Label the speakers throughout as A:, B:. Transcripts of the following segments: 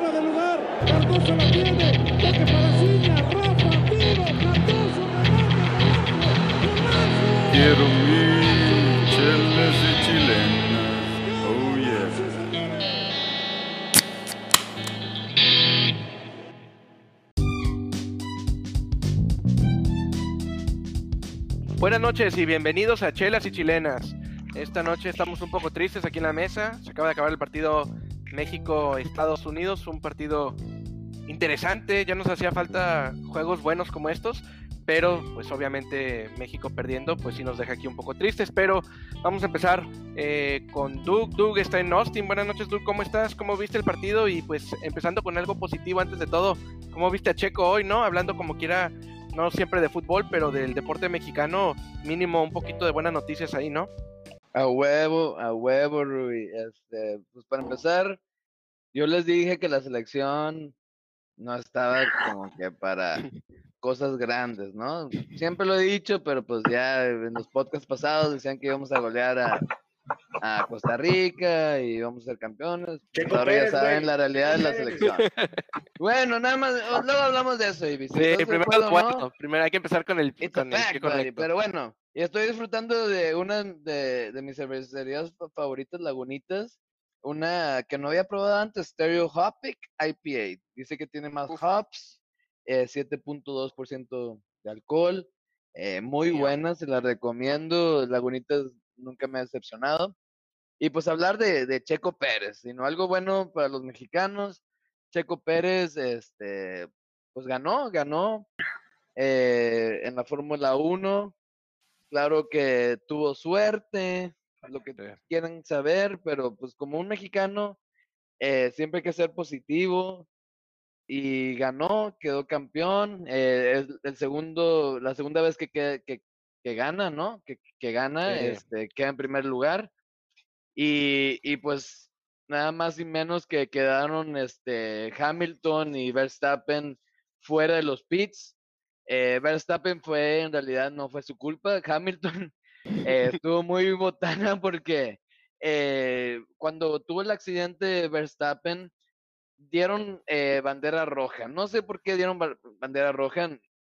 A: fuera de lugar. Cardoso la tiene. Toque para Ciña. Rafa, tiro. Cardoso, remate.
B: Quiero mi chelas y chilenas. Oh yeah.
C: Buenas noches y bienvenidos a Chelas y Chilenas. Esta noche estamos un poco tristes aquí en la mesa. Se acaba de acabar el partido México-Estados Unidos, un partido interesante. Ya nos hacía falta juegos buenos como estos, pero pues obviamente México perdiendo, pues sí nos deja aquí un poco tristes. Pero vamos a empezar eh, con Doug. Doug está en Austin. Buenas noches, Doug. ¿Cómo estás? ¿Cómo viste el partido? Y pues empezando con algo positivo antes de todo, ¿cómo viste a Checo hoy, no? Hablando como quiera no siempre de fútbol, pero del deporte mexicano, mínimo un poquito de buenas noticias ahí, ¿no?
D: A huevo, a huevo, Rui. Este, pues para empezar, yo les dije que la selección no estaba como que para cosas grandes, ¿no? Siempre lo he dicho, pero pues ya en los podcasts pasados decían que íbamos a golear a, a Costa Rica y íbamos a ser campeones. Pues
E: Checo
D: ahora
E: Pérez,
D: ya saben
E: güey.
D: la realidad de la selección. Bueno, nada más, luego hablamos de eso, Ibis.
C: Sí,
D: ¿Estás de
C: primero,
D: acuerdo,
C: bueno,
D: no?
C: primero hay que empezar con el, con el
D: fact, buddy. Pero bueno, y estoy disfrutando de una de, de mis cervecerías fa- favoritas, Lagunitas. Una que no había probado antes, Stereo Hopic IPA. Dice que tiene más hops, eh, 7.2% de alcohol. eh, muy buena, se la recomiendo. Lagunitas nunca me ha decepcionado. Y pues hablar de, de Checo Pérez, sino algo bueno para los mexicanos. Checo Pérez, este, pues ganó, ganó eh, en la Fórmula 1. Claro que tuvo suerte, lo que
C: Sí.
D: quieran saber, pero pues como un mexicano, eh, siempre hay que ser positivo. Y ganó, quedó campeón. eh, es el segundo, la segunda vez que, que, que, que gana, ¿no? Que, que gana,
C: Sí.
D: este, queda en primer lugar. Y, y pues nada más y menos que quedaron este, Hamilton y Verstappen fuera de los pits. Eh, Verstappen fue, en realidad no fue su culpa. Hamilton eh, estuvo muy botana porque eh, cuando tuvo el accidente Verstappen dieron eh, bandera roja. No sé por qué dieron ba- bandera roja.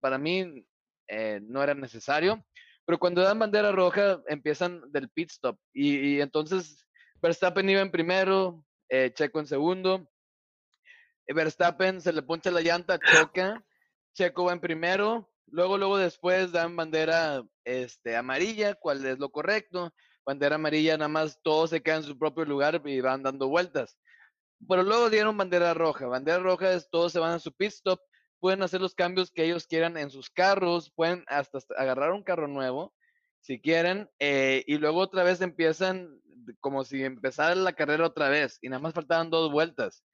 D: Para mí eh, no era necesario. Pero cuando dan bandera roja empiezan del pit stop. Y, entonces Verstappen iba en primero, eh, Checo en segundo. eh, Verstappen se le poncha la llanta, choca. Checo va en primero. Luego, luego después dan bandera este, amarilla, cuál es lo correcto. Bandera amarilla, nada más todos se quedan en su propio lugar y van dando vueltas. Pero luego dieron bandera roja. Bandera roja es todos se van a su pit stop, pueden hacer los cambios que ellos quieran en sus carros, pueden hasta agarrar un carro nuevo si quieren, eh, y luego otra vez empiezan como si empezara la carrera otra vez, y nada más faltaban dos vueltas.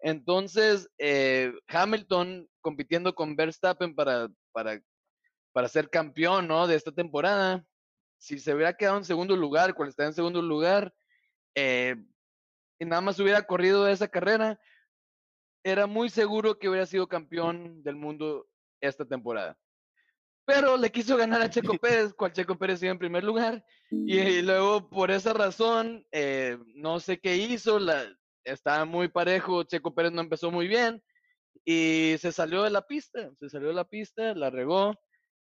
D: Entonces, eh, Hamilton compitiendo con Verstappen para, para, para ser campeón ¿no? de esta temporada, si se hubiera quedado en segundo lugar, cual está en segundo lugar, eh, y nada más hubiera corrido esa carrera, era muy seguro que hubiera sido campeón del mundo esta temporada. Pero le quiso ganar a Checo Pérez, cual Checo Pérez iba en primer lugar. Y, luego, por esa razón, eh, no sé qué hizo, la, estaba muy parejo, Checo Pérez no empezó muy bien y se salió de la pista, se salió de la pista, la regó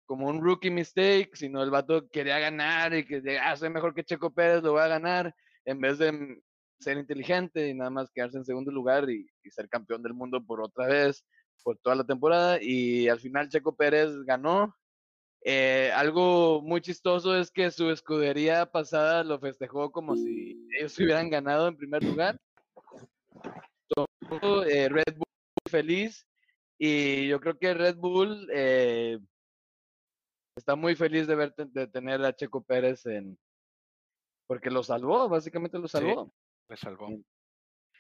D: como un rookie mistake, sino el vato quería ganar y que ah, soy mejor que Checo Pérez, lo voy a ganar, en vez de mm, ser inteligente y nada más quedarse en segundo lugar y, y ser campeón del mundo por otra vez, por toda la temporada. Y al final Checo Pérez ganó. Eh, algo muy chistoso es que su escudería pasada lo festejó como si ellos hubieran ganado en primer lugar. Todo, eh, Red Bull feliz y yo creo que Red Bull eh, está muy feliz de ver de tener a Checo Pérez en porque lo salvó, básicamente lo salvó.
C: Me salvó.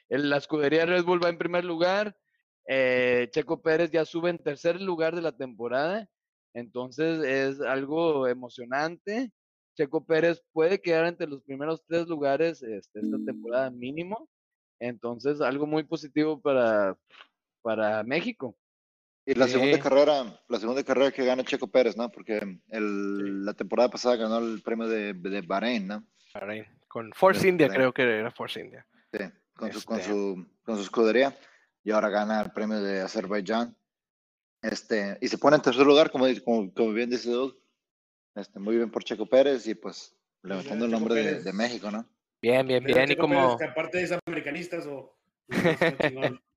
D: El- la escudería Red Bull va en primer lugar. eh, Checo Pérez ya sube en tercer lugar de la temporada. Entonces es algo emocionante. Checo Pérez puede quedar entre los primeros tres lugares este, esta temporada mínimo. Entonces algo muy positivo para, para México.
E: Y la segunda
C: Sí.
E: carrera, la segunda carrera que gana Checo Pérez, ¿no? Porque el, la temporada pasada ganó el premio de, de Bahrein, ¿no?
C: Bahrein. Con Force India,
E: bien.
C: creo que era Force India.
E: Sí, con, su, con,
C: Este.
E: su, con su escudería. y ahora gana el premio de Azerbaiyán. Este, y se pone en tercer lugar, como, como, como bien dice Doug. Este, muy bien por Checo Pérez y pues levantando el nombre de, de México, ¿no?
C: Bien, bien,
F: Pero
C: bien. Y
F: Checo Pérez,
C: como,
F: que aparte es americanistas o.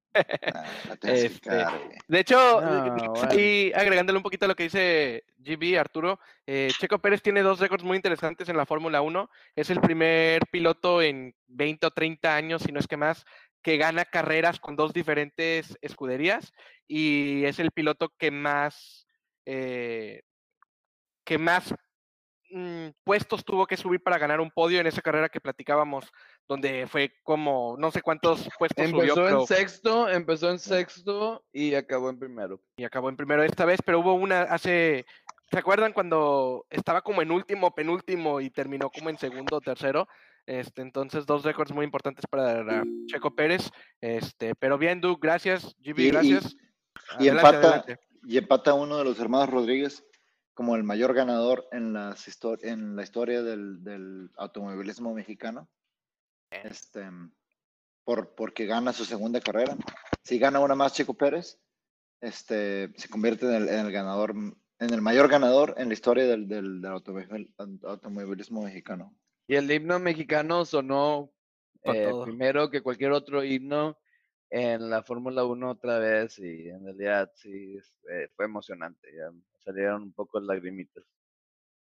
E: Ah,
C: Este, de hecho,
D: No, bueno.
C: y agregándole un poquito a lo que dice GB Arturo, eh, Checo Pérez tiene dos récords muy interesantes en la Fórmula 1. Es el primer piloto en 20 o 30 años, si no es que más, que gana carreras con dos diferentes escuderías y es el piloto que más, eh, que más mm, puestos tuvo que subir para ganar un podio en esa carrera que platicábamos, donde fue como no sé cuántos puestos subió,
D: Empezó
C: pero-
D: en sexto, empezó en sexto y acabó en primero.
C: y acabó en primero esta vez, pero hubo una hace, ¿se acuerdan cuando estaba como en último, penúltimo y terminó como en segundo o tercero? Este, entonces dos récords muy importantes para Checo Pérez. Este, pero bien, Duke, gracias, GB,
E: Y- y-
C: gracias.
E: y
C: Adelante,
E: empata-
C: adelante.
E: Y empata uno de los hermanos Rodríguez como el mayor ganador en, las en la historia del, del automovilismo mexicano. Este, por, porque gana su segunda carrera. Si gana una más Checo Pérez, este, se convierte en el, en el ganador, en el mayor ganador en la historia del, del, del automóvil- automovilismo mexicano.
D: Y el himno mexicano sonó eh, primero que cualquier otro himno en la Fórmula 1 otra vez y en realidad sí eh, fue emocionante. Ya salieron un poco lagrimitas.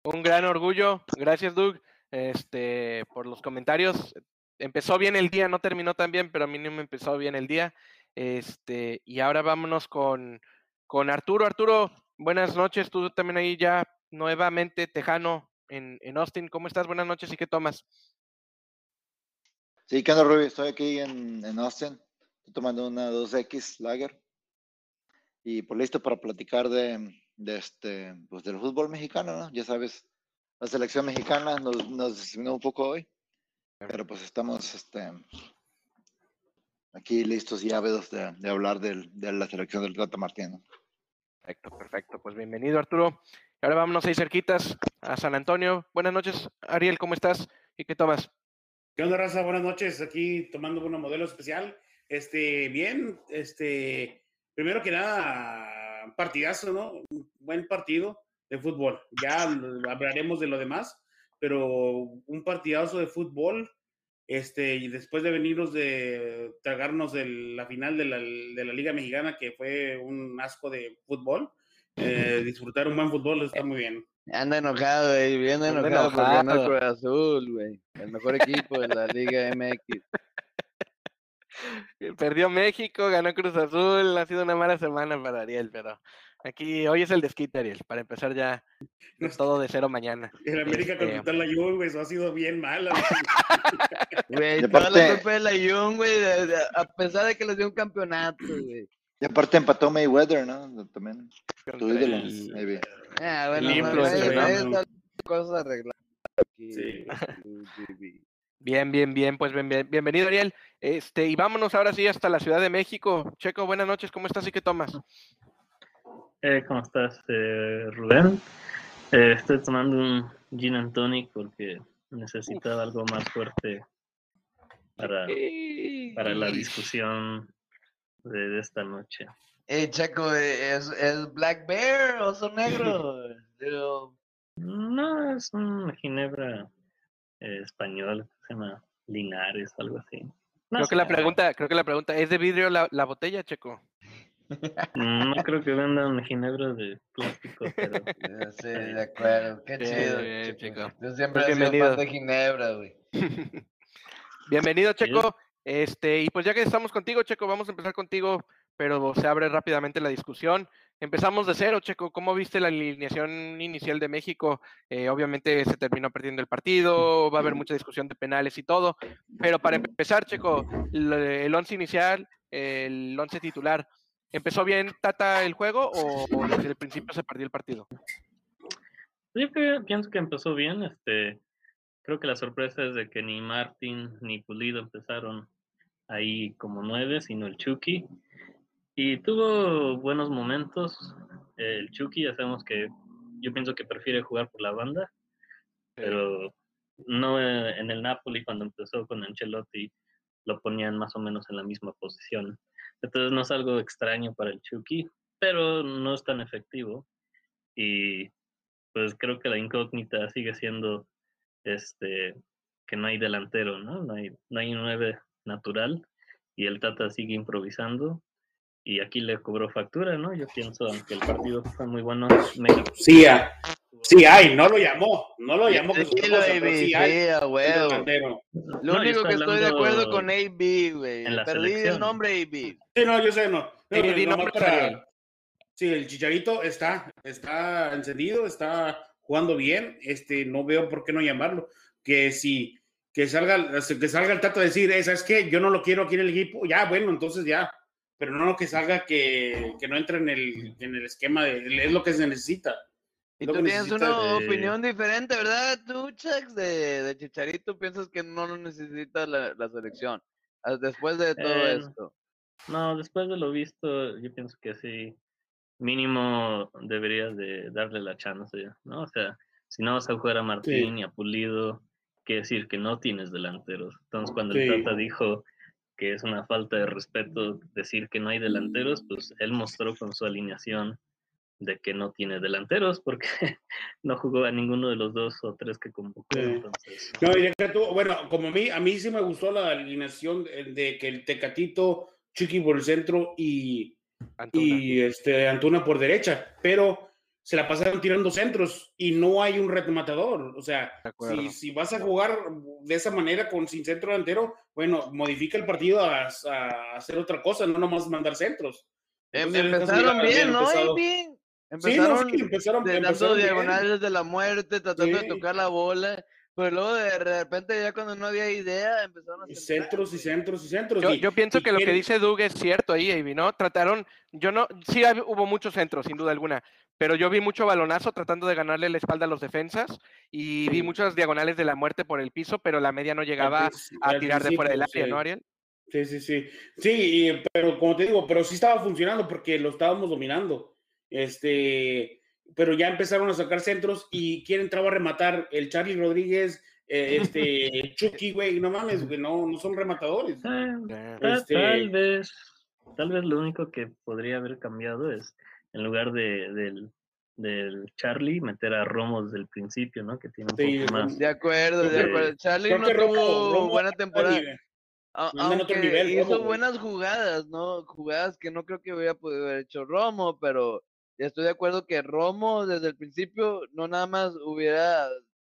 C: Un gran orgullo. Gracias, Doug, este, por los comentarios. Empezó bien el día, no terminó tan bien, pero a mí no me empezó bien el día. Este, y ahora vámonos con, con Arturo. Arturo, buenas noches. Tú también ahí ya nuevamente tejano en, en Austin. ¿Cómo estás? Buenas noches y qué tomas.
E: Sí, ¿qué onda, Rubio? Estoy aquí en, en Austin. Estoy tomando una 2X Lager. Y pues listo para platicar de, de este, pues del fútbol mexicano, ¿no? Ya sabes, la selección mexicana nos, nos decepcionó un poco hoy. Pero pues estamos este, aquí listos y ávidos de, de hablar del- de la selección del Tata Martino.
C: Perfecto, perfecto. Pues bienvenido, Arturo. Y ahora vámonos ahí cerquitas a San Antonio. Buenas noches, Ariel, ¿cómo estás? ¿Y qué tomas?
F: ¿Qué onda, raza? Buenas noches. Aquí tomando una modelo especial. Este, bien, este, primero que nada, un partidazo, ¿no? Un buen partido de fútbol. Ya hablaremos de lo demás, pero un partidazo de fútbol. Este, y después de venirnos de tragarnos de la final de la, de la Liga Mexicana, que fue un asco de fútbol, eh, disfrutar un buen fútbol está muy bien.
D: Anda enojado, güey, bien enojado por ganar
C: enojado.
D: Cruz Azul, güey. El mejor equipo de la Liga MX.
C: Perdió México, ganó Cruz Azul, ha sido una mala semana para Ariel, pero aquí hoy es el desquite, Ariel, para empezar ya
F: No
C: todo de cero mañana.
F: El América
C: Este-
F: contra la Juve, güey, eso ha sido bien mala.
D: Güey, toda la culpa de la Jun, güey, a pesar de que les dio un campeonato, güey.
E: Y aparte empató Mayweather, ¿no? También. Tu ídolo, maybe.
D: Ah, bueno, cosas arregladas aquí.
F: Sí.
D: GB.
C: Bien, bien, bien, pues bien- bien- bienvenido, Ariel. Este, y vámonos ahora sí hasta la Ciudad de México. Checo, buenas noches, ¿cómo estás y qué tomas?
G: Eh, ¿Cómo estás, eh, Rubén? Eh, estoy tomando un gin and tonic porque necesitaba algo más fuerte para, para la discusión de, de esta noche.
D: Eh, Chaco, eh, ¿es, ¿es Black Bear o son negro?
G: No, es una ginebra eh, española se llama Linares o algo así. No
C: Creo que la pregunta, creo que la pregunta, ¿es de vidrio la, la botella, Checo?
G: No creo que vendan ginebra de plástico, pero
D: sí, de acuerdo. Qué chido.
C: bien, chico.
D: Yo siempre
C: Pues
D: he sido
C: bienvenido.
D: fan de Ginebra, güey.
C: Bienvenido. Checo. Este, y pues ya que estamos contigo, Checo, vamos a empezar contigo, pero se abre rápidamente la discusión. Empezamos de cero, Checo. ¿Cómo viste la alineación inicial de México? Eh, obviamente se terminó perdiendo el partido, va a haber mucha discusión de penales y todo. Pero para empezar, Checo, el, once inicial, el once titular, ¿empezó bien Tata el juego o, o desde el principio se perdió el partido?
G: Yo creo- pienso que empezó bien. Este, creo que la sorpresa es de que ni Martín ni Pulido empezaron ahí como nueve, sino el Chucky. Y tuvo buenos momentos. El Chucky, ya sabemos que yo pienso que prefiere jugar por la banda, pero no eh, en el Napoli cuando empezó con Ancelotti lo ponían más o menos en la misma posición. Entonces no es algo extraño para el Chucky, pero no es tan efectivo. Y pues creo que la incógnita sigue siendo este que no hay delantero, ¿no? No hay, no hay un 9 natural y el Tata sigue improvisando y aquí le cobró factura, ¿no? Yo pienso, aunque el partido fue muy bueno, México.
F: Sí, ah, sí hay, no lo llamó, no lo llamó. que cosa,
D: AB,
F: sí hay
D: a. Lo
G: No, y
D: único que estoy de acuerdo con AB, güey. Perdí el nombre AB.
F: Sí, no, yo sé, no. no nomás
C: nombre,
F: para-. Sí, el chicharito está, está encendido, está jugando bien. Este, no veo por qué no llamarlo. Que si que salga, que salga el tato a decir, "Eh, ¿sabes qué? Yo no lo quiero aquí en el equipo. Ya, bueno, entonces ya. Pero no que salga que, que no entre en el, en el esquema de es lo que se necesita.
D: Y
F: Lo
D: tú tienes una
G: de-
D: opinión diferente, ¿verdad? Tú, Chax, de, de Chicharito, piensas que no lo necesita la, la selección. ah, Después de todo
G: Eh,
D: esto.
G: No, después de lo visto, yo pienso que sí, mínimo deberías de darle la chance, ¿no? O sea, si no vas a jugar a Martín y a Pulido, quiere decir que no tienes delanteros. Entonces, cuando el. Tata dijo que es una falta de respeto decir que no hay delanteros, pues él mostró con su alineación de que no tiene delanteros porque no jugó a ninguno de los dos o tres que convocó. Entonces,
F: No, y deja tú, bueno, como a mí, a mí sí me gustó la alineación de, de que el Tecatito, Chiqui por el centro y,
C: Antuna.
F: y este Antuna por derecha, pero se la pasaron tirando centros y no hay un rematador. O sea, si, si vas a jugar de esa manera con sin centro delantero, bueno, modifica el partido a, a hacer otra cosa, no nomás mandar centros.
D: Em-
F: Entonces,
D: empezaron bien, ¿no? AB?
F: Sí, no,
D: Empezaron
F: sí, empezaron, empezaron bien.
D: diagonales de la muerte, tratando
F: Sí.
D: de tocar la bola. Pero luego de repente ya cuando no había idea empezaron a
F: centros y centros y centros.
C: Yo,
F: y-
C: yo pienso
F: y
C: que lo que dice Doug es cierto ahí, Avi, ¿no? Trataron, yo no, sí hubo muchos centros, sin duda alguna, pero yo vi mucho balonazo tratando de ganarle la espalda a los defensas y vi muchas diagonales de la muerte por el piso, pero la media no llegaba a tirar de fuera del área,
F: sí.
C: ¿no, Ariel?
F: Sí, sí, sí. Sí, y- pero como te digo, pero sí estaba funcionando porque lo estábamos dominando. Este, pero ya empezaron a sacar centros y quién entraba a rematar el Charlie Rodríguez, eh, este, Chucky, güey, no mames, güey, no, no son rematadores.
G: eh,
F: Este-
G: Tal vez, tal vez lo único que podría haber cambiado es, en lugar de, del, del Charlie, meter a Romo desde el principio, ¿no? Que tiene un
F: Sí,
G: poco más.
D: De acuerdo, de acuerdo. Charlie
F: Creo
D: no
F: Romo-
D: buena temporada. A-
F: anda en otro
D: aunque
F: nivel,
D: hizo
F: Romo,
D: buenas jugadas, ¿no? Jugadas que no creo que hubiera podido haber hecho Romo, pero estoy de acuerdo que Romo desde el principio no nada más hubiera,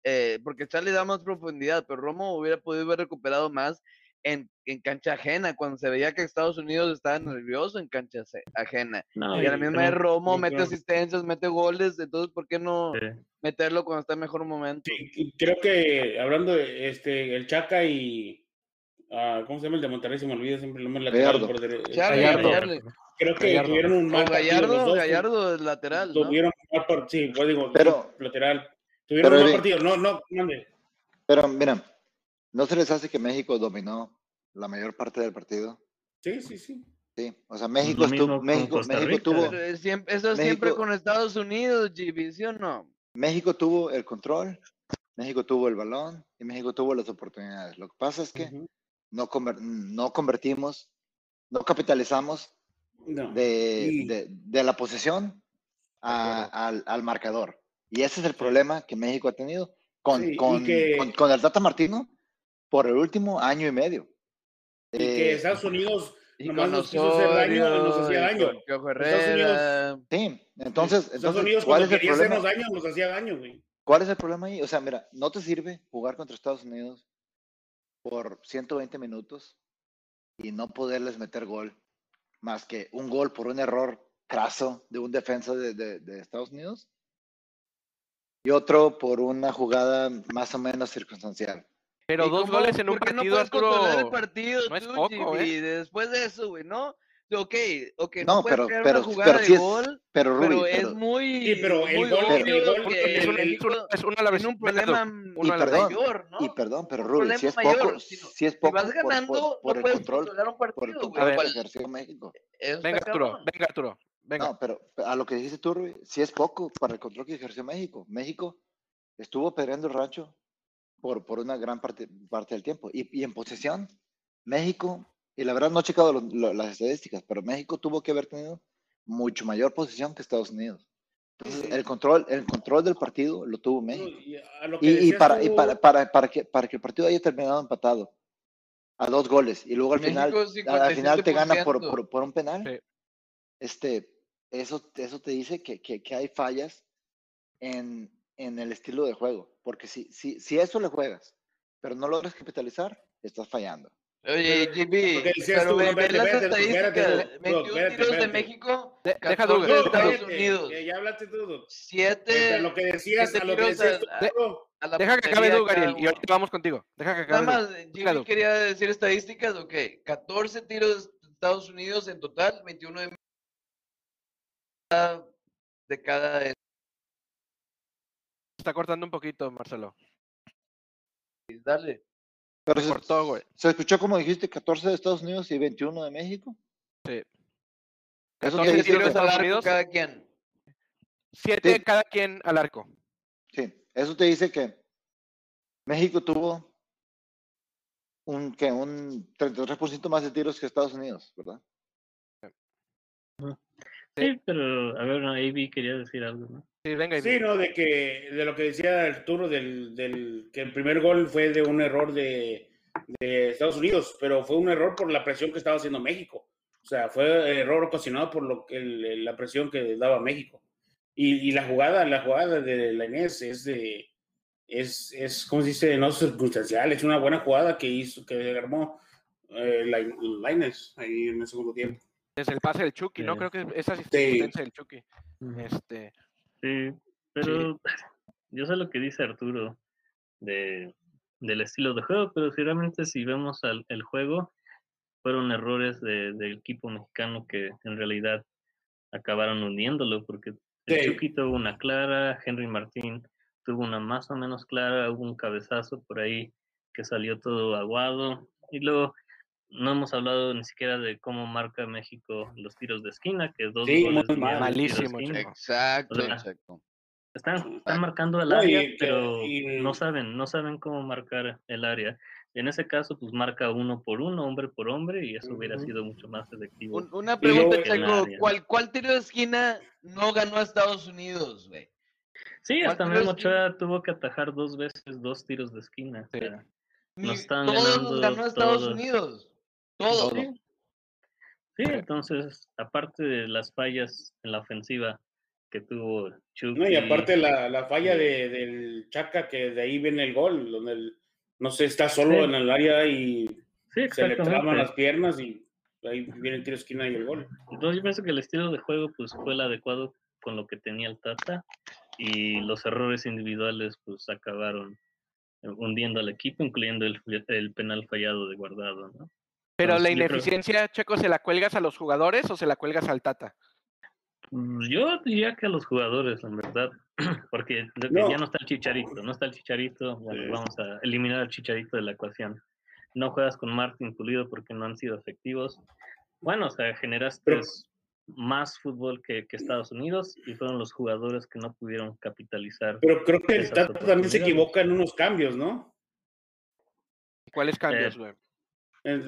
D: eh, porque Charlie da más profundidad, pero Romo hubiera podido haber recuperado más en, en cancha ajena, cuando se veía que Estados Unidos estaba nervioso en cancha ajena.
G: No,
D: Y a la misma vez Romo mete asistencias, mete goles, entonces ¿por qué no
G: sí.
D: meterlo cuando está en mejor momento?
F: Sí, creo que hablando de este, el Chaca y ah, ¿cómo se llama el de Monterrey? Se me olvida siempre el nombre
E: Gallardo.
F: por
D: Charlie,
C: Gallardo.
D: Charlie.
F: Creo que
C: Gallardo.
F: tuvieron un mal partido los
D: Gallardo,
F: dos,
D: Gallardo es lateral, ¿no?
F: Tuvieron un mal partido, sí, pues digo,
E: Pero-
F: lateral. Tuvieron
E: pero,
F: un mal partido, no, no, mande.
E: Pero mira, ¿no se les hace que México dominó la mayor parte del partido?
F: Sí, sí, sí.
E: Sí, o sea, México estuvo, México, México tuvo,
D: Pero es siempre, eso es siempre
E: México-
D: con Estados Unidos, GB, ¿sí o no?
E: México tuvo el control, México tuvo el balón y México tuvo las oportunidades. Lo que pasa es que
F: Ujú.
E: no, conver- no convertimos, no capitalizamos
F: No.
E: de,
F: Y-
E: de- de la posesión a- al, al marcador. Y ese es el problema que México ha tenido con,
F: Sí,
E: con,
F: que-
E: con- con el Tata Martino por el último año y medio.
F: y que
E: Eh,
F: Estados Unidos
D: Y
F: nomás nos quiso hacer daño, nos hacía daño. Estados
D: Herrera.
E: sí, entonces,
F: Estados
E: entonces
F: Unidos
E: ¿cuál
F: cuando
E: es el
F: quería
E: problema?
F: hacernos daño, nos hacía daño, güey.
E: ¿Cuál es el problema ahí? O sea, mira, no te sirve jugar contra Estados Unidos por 120 minutos y no poderles meter gol, más que un gol por un error craso de un defensa de, de- de Estados Unidos y otro por una jugada más o menos circunstancial.
C: Pero
D: ¿Y
C: dos
D: cómo-
C: goles en un
D: qué no
C: partido,
D: puedes controlar el
C: Arturo.
D: partido,
C: no es
D: tú,
C: poco,
D: GB?
C: ¿eh?
D: Después de eso, güey, ¿no? Ok, ok,
E: No,
D: no, puedes
E: pero,
D: crear
E: pero,
D: una jugada
E: pero
D: de
E: sí es,
D: gol,
E: pero Rudy,
D: pero es muy,
F: Sí, pero el
D: muy
F: gol-
E: el
F: gol- es un- es
D: México
C: Es una a la vez.
D: un problema
E: perdón,
D: mayor, ¿no?
E: y perdón, pero Rudy, si es
D: mayor,
E: poco,
D: sino-
E: si es
D: Si
E: poco
D: vas
E: por-
D: ganando,
E: por, por
D: no
E: el
D: puedes
E: control,
D: un
E: por el
D: partido,
E: control que ejerció México.
C: Venga, Arturo, venga, Arturo. Venga.
E: No, pero a lo que dijiste tú, Rui, sí es poco para el control que ejerció México. México estuvo peleando el rancho por, por una gran parte, parte del tiempo. Y, y en posesión, México y la verdad no he checado lo- lo- las estadísticas, pero México tuvo que haber tenido mucho mayor posición que Estados Unidos. Entonces, el control, el control del partido lo tuvo México.
F: Y
E: para, y
F: tú-
E: para, para, para, que, para que el partido haya terminado empatado a dos goles y luego al final,
D: México
E: al al final te gana por,
D: 57%.
E: por, por un penal,
C: Sí.
E: este, eso, eso te dice que, que, que hay fallas en, en el estilo de juego. Porque si, si, si eso le juegas, pero no logras capitalizar, estás fallando.
D: Oye,
F: pero tú,
D: ve, ve las estadísticas.
F: Doc,
D: 21
F: espérate,
D: tiros de
F: espérate.
D: México,
C: De- deja
D: 14
C: Douglas,
D: de Estados Unidos.
F: ya hablaste tú. Doc.
D: 7
F: A lo que decías, a lo que decías tú,
D: a la
C: Deja que acabe
D: portería
C: Doug,
D: cada
C: Ariel, y ahorita vamos contigo. Deja que
D: Nada
C: acabe Doug.
D: más, Jimmy
C: Claro.
D: quería decir estadísticas, ok. 14 tiros de Estados Unidos en total, 21 de cada- de cada
C: Está cortando un poquito, Marcelo.
D: dale.
E: Pero
C: Se
E: se,
C: cortó, güey.
E: ¿Se escuchó como dijiste 14 de Estados Unidos y 21 de México?
C: Sí.
E: Eso
C: 14
E: quiere decir
C: tiros
D: al
C: Estados
D: arco
C: Unidos.
D: cada quien.
C: Siete
E: Sí.
C: cada quien al arco.
E: Sí, eso te dice que México tuvo un, que un 33% más de tiros que Estados Unidos, ¿verdad?
G: Sí, pero a ver, no, AB quería decir algo, ¿no?
C: Sí, venga.
F: Sí, no, de que de lo que decía Arturo del, del que el primer gol fue de un error de, de Estados Unidos, pero fue un error por la presión que estaba haciendo México. O sea, fue error ocasionado por lo que el- la presión que daba México. Y, y la jugada, la jugada de la Inés es de es, es como se dice, no circunstancial, es una buena jugada que hizo, que armó eh, la, la Inés ahí en el segundo tiempo.
C: Desde el pase del Chucky, ¿no?
G: Sí.
C: Creo que esa
F: Sí.
C: asistencia del Chucky. Este,
G: Sí, pero yo sé lo que dice Arturo de, del estilo de juego, pero si realmente si vemos al, el juego, fueron errores de- del equipo mexicano que en realidad acabaron hundiéndolo, porque el
F: Sí.
G: Chucky tuvo una clara, Henry Martín tuvo una más o menos clara, hubo un cabezazo por ahí que salió todo aguado, y luego no hemos hablado ni siquiera de cómo marca México los tiros de esquina, que dos
F: Sí,
G: goles
F: muy
G: vinieron
F: mal.
G: de tiro de
C: Malísimo.
D: Exacto,
G: O sea,
D: exacto.
G: Están, están marcando el
F: No, y
G: área,
F: que-
G: pero
F: y-
G: no saben, no saben cómo marcar el área. En ese caso, pues marca uno por uno, hombre por hombre, y eso hubiera sido mucho más efectivo.
D: Un- una
F: Y
D: pregunta,
G: área.
D: ¿Cuál, ¿Cuál tiro de esquina no ganó a Estados Unidos, güey?
G: Sí,
D: ¿cuál
G: hasta Memo? Ochoa tuvo que atajar dos veces dos tiros de esquina. o sea, Nos están
D: todos
G: ganando
D: ganó a Estados
G: todos.
D: Unidos. Todos.
C: Todo.
G: Sí. Sí, entonces, aparte de las fallas en la ofensiva que tuvo Chucky.
F: No, y aparte la, la falla de, del Chaca, que de ahí viene el gol, donde el- no sé, está solo
G: Sí.
F: en el área y
G: Sí,
F: se le traban las piernas y ahí viene el tiro de esquina y el gol.
G: Entonces yo pienso que el estilo de juego pues fue el adecuado con lo que tenía el Tata y los errores individuales pues acabaron hundiendo al equipo, incluyendo el, el penal fallado de guardado, ¿no?
C: Pero la
G: Entonces,
C: ineficiencia, Checo, ¿se la cuelgas a los jugadores o se la cuelgas al Tata?
G: Mm, Yo diría que a los jugadores, en verdad, porque
F: No.
G: ya no está el chicharito, no está el chicharito, bueno,
F: Sí.
G: vamos a eliminar al chicharito de la ecuación. No juegas con Martín Pulido porque no han sido efectivos. Bueno, o sea, generaste
F: Pero-
G: más fútbol que, que Estados Unidos y fueron los jugadores que no pudieron capitalizar.
F: Pero creo que el Tata también se equivoca en unos cambios, ¿no?
C: ¿Cuáles cambios,
G: Eh,
C: güey?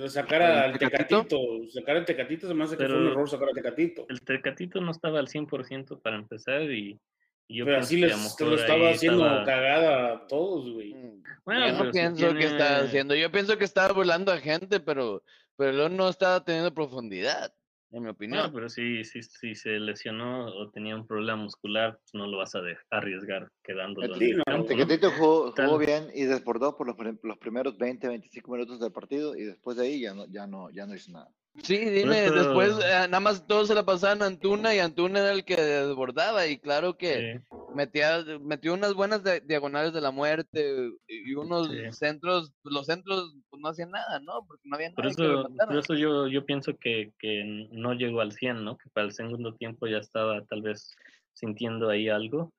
F: Sacar
C: ¿El
F: al
C: Tecatito?
F: Tecatito, sacar al Tecatito se me hace que fue un error sacar al Tecatito.
G: El Tecatito no estaba al 100% para empezar y, y yo
F: Pero así
G: que
F: les
G: lo
F: lo estaba haciendo
G: estaba-
F: cagada a todos, güey.
D: Mm,
G: Bueno,
D: yo no
G: si
D: pienso que estaba haciendo. Yo pienso que estaba burlando a gente, pero, pero él no estaba teniendo profundidad, en mi opinión.
G: Bueno, pero si, si, si se lesionó o tenía un problema muscular, pues no lo vas a arriesgar quedándolo en
F: Sí,
G: el
F: no.
G: campo, ¿no?
E: Jugó, jugó bien y desbordó por los, los primeros 20, 25 minutos del partido y después de ahí ya no, ya no, ya no hizo nada.
D: Sí, dime,
G: eso-
D: después eh, nada más todos se la pasaban a Antuna y Antuna era el que desbordaba y claro que
G: Sí.
D: metía, metió unas buenas de- diagonales de la muerte y unos
G: Sí.
D: centros, los centros pues no hacían nada, ¿no? Porque no había
G: Por
D: nadie que
G: eso, por eso yo, yo pienso que, que no llegó al 100, ¿no? Que para el segundo tiempo ya estaba tal vez sintiendo ahí algo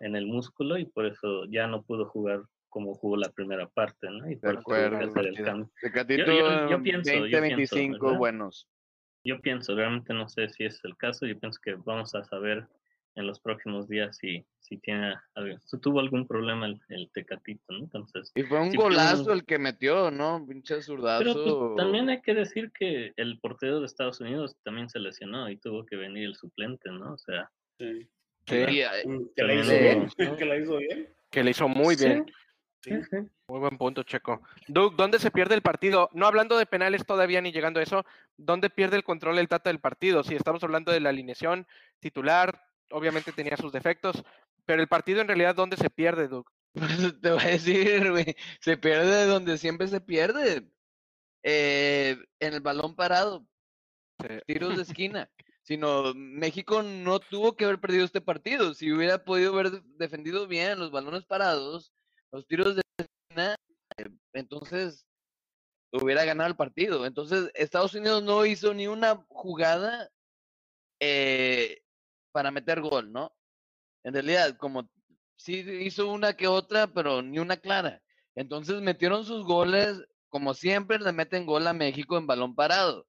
G: en el músculo y por eso ya no pudo jugar como jugó la primera parte, ¿no? Y por eso tuvo que
D: acuerdo.
G: hacer el
C: Partido.
G: cambio.
D: Tecatito,
G: Yo- yo- yo pienso, yo
D: 20,
G: pienso,
D: 25
G: ¿verdad?
D: buenos.
G: Yo pienso, realmente no sé si es el caso, yo pienso que vamos a saber en los próximos días si, si tiene si tuvo algún problema el, el Tecatito, ¿no? Entonces,
D: Y fue un
G: Sí,
D: golazo
G: pero-
D: el que metió, ¿no? Pinche zurdazo.
G: pero pues, también hay que decir que el portero de Estados Unidos también se lesionó y tuvo que venir el suplente, ¿no? O sea,
F: Sí.
C: Sí,
D: eh,
F: Que la hizo bien,
G: ¿no?
F: que la hizo bien.
C: que le hizo muy
G: sí,
C: bien.
G: Sí.
C: Muy buen punto, Checo. Doug, ¿dónde se pierde el partido? No hablando de penales todavía ni llegando a eso, ¿dónde pierde el control el Tata del partido? Si estamos hablando de la alineación titular, obviamente tenía sus defectos, pero el partido en realidad, ¿dónde se pierde, Doug?
D: Pues, te voy a decir, güey, se pierde de donde siempre se pierde. Eh, en el balón parado, tiros de esquina. Sino México no tuvo que haber perdido este partido. Si hubiera podido haber de- defendido bien los balones parados, los tiros de esquina, eh, entonces hubiera ganado el partido. Entonces Estados Unidos no hizo ni una jugada eh, para meter gol, ¿no? En realidad, como sí hizo una que otra, pero ni una clara. Entonces metieron sus goles, como siempre le meten gol a México en balón parado.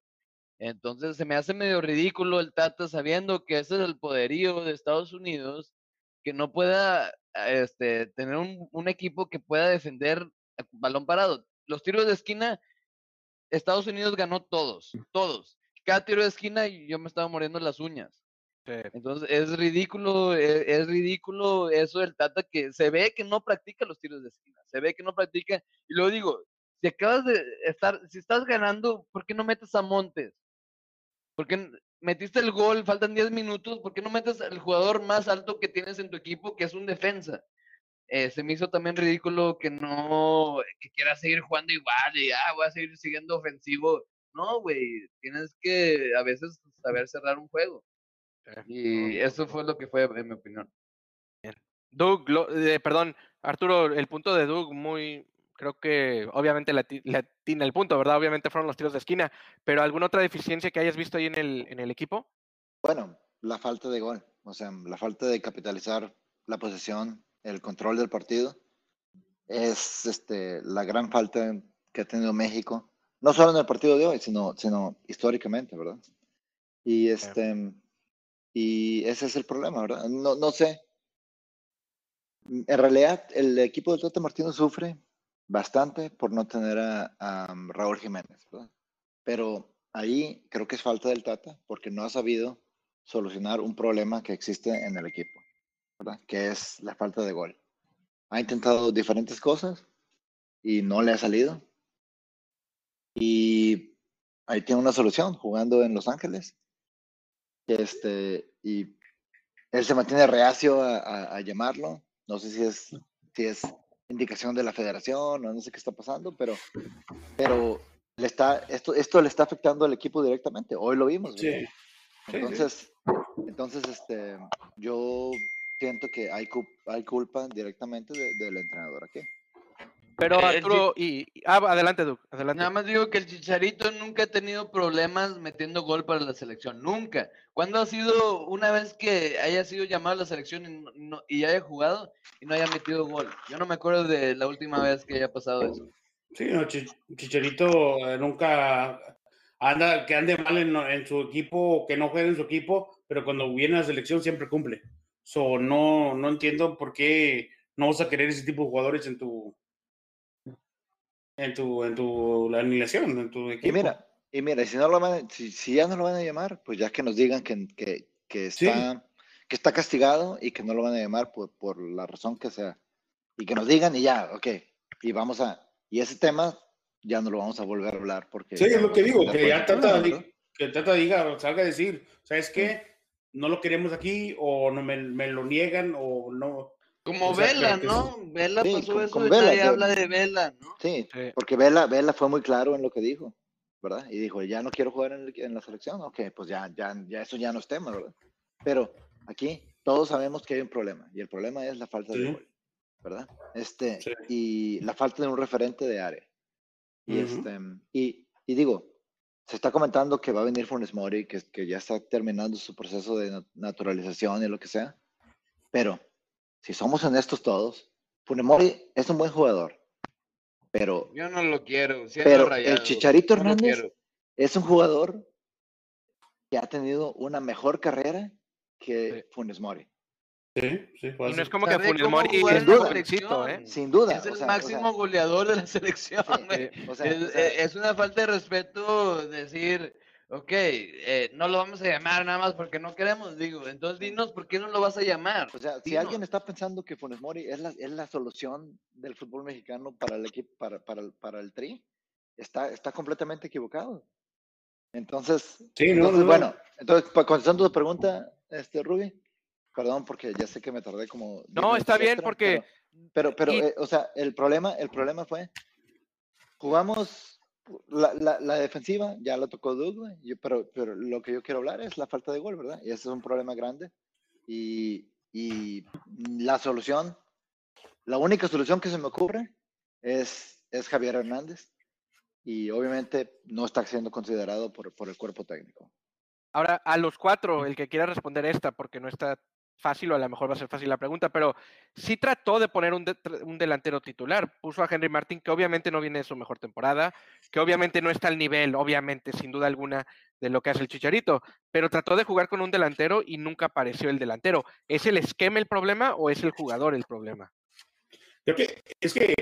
D: Entonces se me hace medio ridículo el Tata sabiendo que ese es el poderío de Estados Unidos, que no pueda este, tener un, un equipo que pueda defender balón parado. Los tiros de esquina, Estados Unidos ganó todos, todos. Cada tiro de esquina y yo me estaba muriendo las uñas. Entonces es ridículo, e- es, ridículo eso del Tata que se ve que no practica los tiros de esquina, se ve que no practica. Y luego digo, si acabas de estar, si estás ganando, ¿por qué no metes a Montes? ¿Por qué n- metiste el gol, faltan 10 minutos, ¿por qué no metes al jugador más alto que tienes en tu equipo, que es un defensa? Eh, se me hizo también ridículo que no, que quiera seguir jugando igual y ah, voy a seguir siguiendo ofensivo. No, güey, tienes que a veces saber cerrar un juego. Y eso fue lo que fue, en mi opinión.
C: Doug, lo- eh, perdón, Arturo, el punto de Doug muy, creo que obviamente le atina el punto, ¿verdad? Obviamente fueron los tiros de esquina, pero ¿alguna otra deficiencia que hayas visto ahí en el, en el equipo?
E: Bueno, la falta de gol, o sea, la falta de capitalizar la posesión, el control del partido, es este, la gran falta que ha tenido México, no solo en el partido de hoy, sino, sino históricamente, ¿verdad? Y este, y ese es el problema, ¿verdad? No, no sé. En realidad, el equipo del Tata Martino sufre bastante por no tener a, a Raúl Jiménez, ¿verdad? Pero ahí creo que es falta del Tata porque no ha sabido solucionar un problema que existe en el equipo, ¿verdad? Que es la falta de gol. Ha intentado diferentes cosas y no le ha salido. Y ahí tiene una solución, jugando en Los Ángeles. Este, y él se mantiene reacio a, a- a llamarlo. No sé si es, si es indicación de la federación o no sé qué está pasando, pero, pero le está, esto, esto le está afectando al equipo directamente. Hoy lo vimos. Entonces, entonces este, yo siento que hay, hay culpa directamente de- del entrenador aquí.
C: Pero Arturo, y, y- ah, adelante, Doug, adelante.
D: Nada más digo que el Chicharito nunca ha tenido problemas metiendo gol para la selección, nunca. ¿Cuándo ha sido una vez que haya sido llamado a la selección y, no- y haya jugado y no haya metido gol? Yo no me acuerdo de la última vez que haya pasado eso.
F: Sí, no, Chi- Chicharito eh, nunca anda, que ande mal en, en su equipo, que no juegue en su equipo, pero cuando viene a la selección siempre cumple. So, no, no entiendo por qué no vas a querer ese tipo de jugadores en tu en tu en tu la alineación, en tu equipo.
E: Y mira, y mira, si no lo van si, si ya no lo van a llamar, pues ya que nos digan que, que, que
F: Sí.
E: está, que está castigado y que no lo van a llamar por, por la razón que sea. Y que nos digan y ya, ok. Y vamos a, y ese tema ya no lo vamos a volver a hablar porque.
F: Sí, es lo que digo, que ya di- que Tata diga, salga a decir, ¿sabes qué? No lo queremos aquí, o no me, me lo niegan, o no.
D: Como
F: O sea,
D: Vela, ¿no? Vela
E: Sí,
D: pasó
E: con-
D: eso
E: con
D: y
E: Vela,
D: nadie
E: yo-
D: habla de Vela, ¿no?
E: Sí,
C: Sí.
E: porque Vela, Vela fue muy claro en lo que dijo, ¿verdad? Y dijo, ya no quiero jugar en, el- en la selección. Ok, pues ya, ya, ya eso ya no es tema, ¿verdad? Pero aquí todos sabemos que hay un problema y el problema es la falta de
F: Sí.
E: gol, ¿verdad? Este,
F: Sí.
E: y la falta de un referente de área. Y,
F: Ujú.
E: este, y, y digo, se está comentando que va a venir Funes Mori, que, que ya está terminando su proceso de na- naturalización y lo que sea. Pero, si somos honestos todos, Funes Mori es un buen jugador. Pero
D: Yo no lo quiero.
E: pero
D: Rayados,
E: el Chicharito
D: no
E: Hernández es un jugador que ha tenido una mejor carrera que
C: Sí.
E: Funes Mori.
F: Sí, sí, fue
C: Y
F: así.
C: no es como que Funes Mori
E: en la
C: jovencito, ¿eh?
E: Sin duda.
D: Es el
E: o sea, o
D: máximo
E: sea,
D: goleador de la selección,
E: sí,
D: güey.
E: o sea,
D: es,
E: o sea,
D: eh, es una falta de respeto decir, ok, eh, no lo vamos a llamar nada más porque no queremos, digo, entonces dinos por qué no lo vas a llamar.
E: O sea, si alguien está pensando que Funes Mori es la, es la solución del fútbol mexicano para el equipo, para, para, el- para el Tri, está, está completamente equivocado. Entonces,
F: Sí, no,
E: entonces
F: no,
E: bueno, entonces, contestando tu pregunta, este, Ruby, perdón porque ya sé que me tardé como...
C: No, está bien,
E: extra,
C: porque-
E: Pero, pero, pero,
C: y-
E: eh, o sea, el problema, el problema fue, jugamos la, la, defensiva, ya lo tocó Doug, pero, pero lo que yo quiero hablar es la falta de gol, ¿verdad? Y ese es un problema grande. Y, y la solución, la única solución que se me ocurre es, es Javier Hernández. Y obviamente no está siendo considerado por, por el cuerpo técnico.
C: Ahora, a los cuatro, el que quiera responder esta, porque no está fácil o a lo mejor va a ser fácil la pregunta, pero sí trató de poner un, un delantero titular. Puso a Henry Martin, que obviamente no viene de su mejor temporada, que obviamente no está al nivel, obviamente, sin duda alguna, de lo que hace el Chicharito, pero trató de jugar con un delantero y nunca apareció el delantero. ¿Es el esquema el problema o es el jugador el problema?
F: Creo que es que,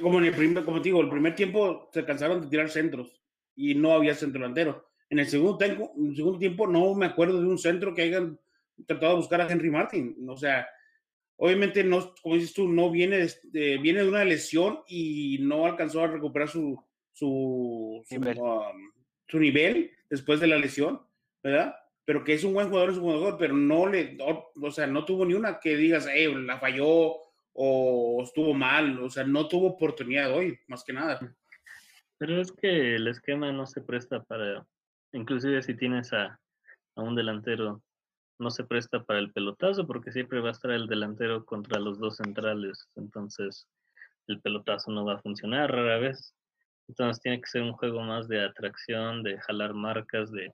F: como en el primer, como te digo, el primer tiempo se cansaron de tirar centros y no había centro delantero. En el segundo tiempo, en el segundo tiempo no me acuerdo de un centro que hayan tratado de buscar a Henry Martin. O sea, obviamente no, como dices tú, no viene de, de- viene de una lesión y no alcanzó a recuperar su su, su,
C: Nivel.
F: um, su nivel después de la lesión, ¿verdad? Pero que es un buen jugador, es un buen jugador, pero no le, no- o sea, no tuvo ni una que digas, eh, la falló o estuvo mal, o sea, no tuvo oportunidad hoy, más que nada.
G: Pero es que el esquema no se presta para, inclusive si tienes a, a un delantero, no se presta para el pelotazo porque siempre va a estar el delantero contra los dos centrales. Entonces el pelotazo no va a funcionar rara vez. Entonces tiene que ser un juego más de atracción, de jalar marcas, de,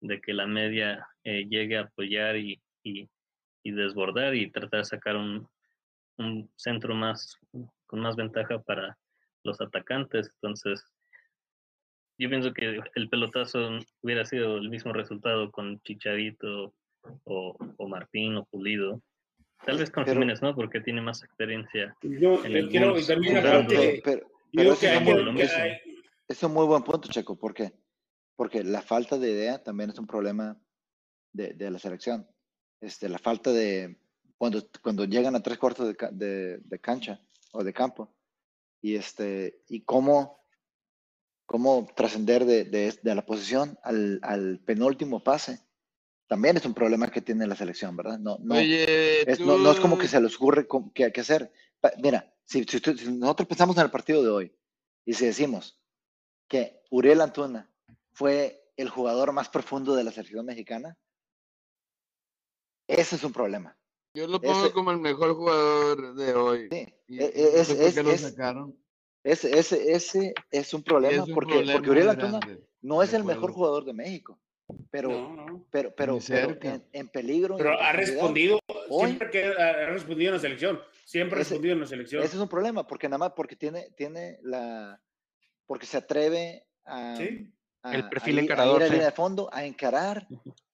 G: de que la media eh, llegue a apoyar y, y, y desbordar y tratar de sacar un, un centro más con más ventaja para los atacantes. Entonces, yo pienso que el pelotazo hubiera sido el mismo resultado con Chicharito o, o Martín o Pulido. Tal vez con
E: Pero-
G: Jiménez, ¿no? Porque tiene más experiencia.
F: Yo
G: En
F: eh,
G: el
F: quiero, y también aparte,
E: pero, pero-
F: que
E: es
F: hay
E: es un muy buen punto, Checo. ¿Por qué? Porque la falta de idea también es un problema de, de la selección. Este, la falta de cuando, cuando llegan a tres cuartos de, de- de cancha o de campo y este y cómo cómo trascender de, de- de la posición al, al penúltimo pase también es un problema que tiene la selección, ¿verdad? No, no,
D: Oye,
E: es, no, no es como que se les ocurre qué qué hacer. Pa- Mira, si, si usted- si nosotros pensamos en el partido de hoy y si decimos que Uriel Antuna fue el jugador más profundo de la selección mexicana, ese es un problema.
D: Yo lo pongo
E: ese-
D: como el mejor jugador de hoy.
E: Sí,
D: Y-
E: e- e- es,
D: por
E: es- ese, ese, ese es un problema
D: un
E: porque,
D: problema
E: porque Uriel Antuna no es el mejor jugador de México, pero,
F: no, no.
E: pero, pero, pero en, en peligro.
F: Pero
E: en
F: ha respondido,
E: Hoy-
F: siempre que ha respondido en la selección, siempre ha respondido en la selección.
E: Ese es un problema, porque nada más porque tiene, tiene la, porque se atreve a,
F: Sí.
E: a-
C: El perfil
E: ir- a
C: encarador,
E: ir a
C: sí.
E: línea de fondo, a encarar,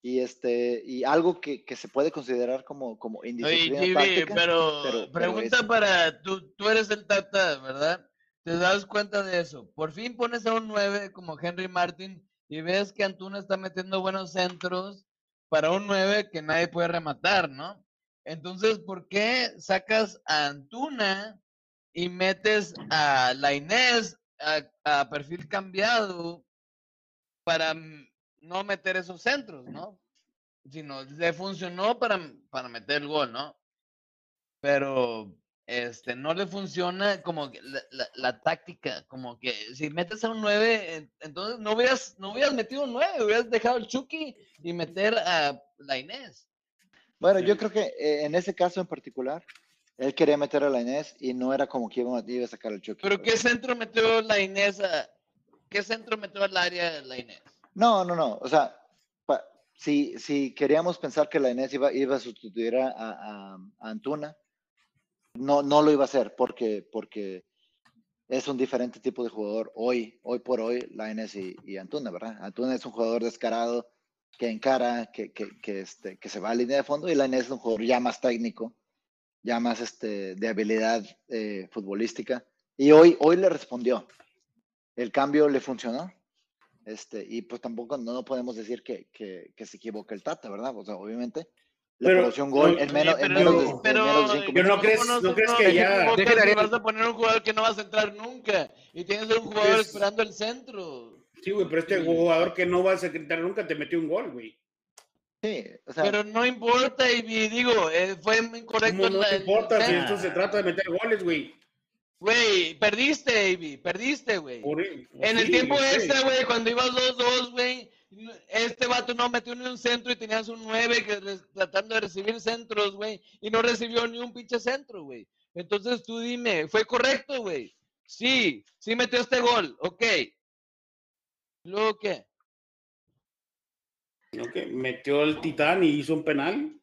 E: y este, y algo que, que se puede considerar como, como
D: Oye,
E: indisciplina
D: Jimmy,
E: táctica,
D: pero,
E: pero- pero
D: pregunta
E: es-
D: para tú, tú eres el Tata, ¿verdad? Te das cuenta de eso. Por fin pones a un 9 como Henry Martin y ves que Antuna está metiendo buenos centros para un 9 que nadie puede rematar, ¿no? Entonces, ¿por qué sacas a Antuna y metes a la Inés a, a perfil cambiado para no meter esos centros, ¿no? Sino le funcionó para, para meter el gol, ¿no? Pero este no le funciona como que la, la- la táctica, como que si metes a un 9, en- entonces no hubieras, no hubieras metido un 9, hubieras dejado el Chucky y meter a la Inés.
E: Bueno,
F: Sí.
E: yo creo que eh, en ese caso en particular, él quería meter a la Inés y no era como que iba, iba a sacar el Chucky.
D: Pero
E: pues.
D: ¿qué centro metió la Inés a, qué centro metió al área la Inés?
E: No, no, no. O sea, pa- si, si queríamos pensar que la Inés iba, iba a sustituir a, a- a Antuna, no, no lo iba a hacer porque, porque es un diferente tipo de jugador hoy, hoy por hoy, la Inés y, y Antuna, ¿verdad? Antuna es un jugador descarado, que encara, que, que, que, este, que se va a línea de fondo, y Lainez es un jugador ya más técnico, ya más este, de habilidad eh, futbolística. Y hoy, hoy le respondió. El cambio le funcionó. Este, y pues tampoco no, podemos decir que, que, se equivoca el Tata, ¿verdad? O sea, obviamente le
F: Pero-
E: un gol
F: no,
E: en menos, en
D: pero-
E: menos de, en
D: pero-
E: menos de cinco
F: Pero no crees,
D: ¿Cómo
F: no crees que ya.
C: de Ariel.
D: vas a poner un jugador que no vas a entrar nunca y tienes un jugador
F: Pues-
D: esperando el centro.
F: Sí, güey, pero este jugador que no va a secretar nunca te metió un gol, güey.
E: Sí, o sea,
D: Pero no importa, y digo, eh, fue incorrecto.
F: ¿Cómo no
D: la-
F: te
D: el
F: importa si esto se trata de meter goles, güey?
D: Güey, perdiste, Avi, perdiste, güey.
F: Por-
D: En el
F: sí,
D: tiempo
F: sí.
D: extra, güey, cuando ibas 2-2, güey, este vato no metió ni un centro y tenías un 9 que tratando de recibir centros, güey, y no recibió ni un pinche centro, güey. Entonces tú dime, ¿fue correcto, güey? Sí, sí metió este gol, ok. ¿Luego qué?
F: Ok, Metió el titán y hizo un penal.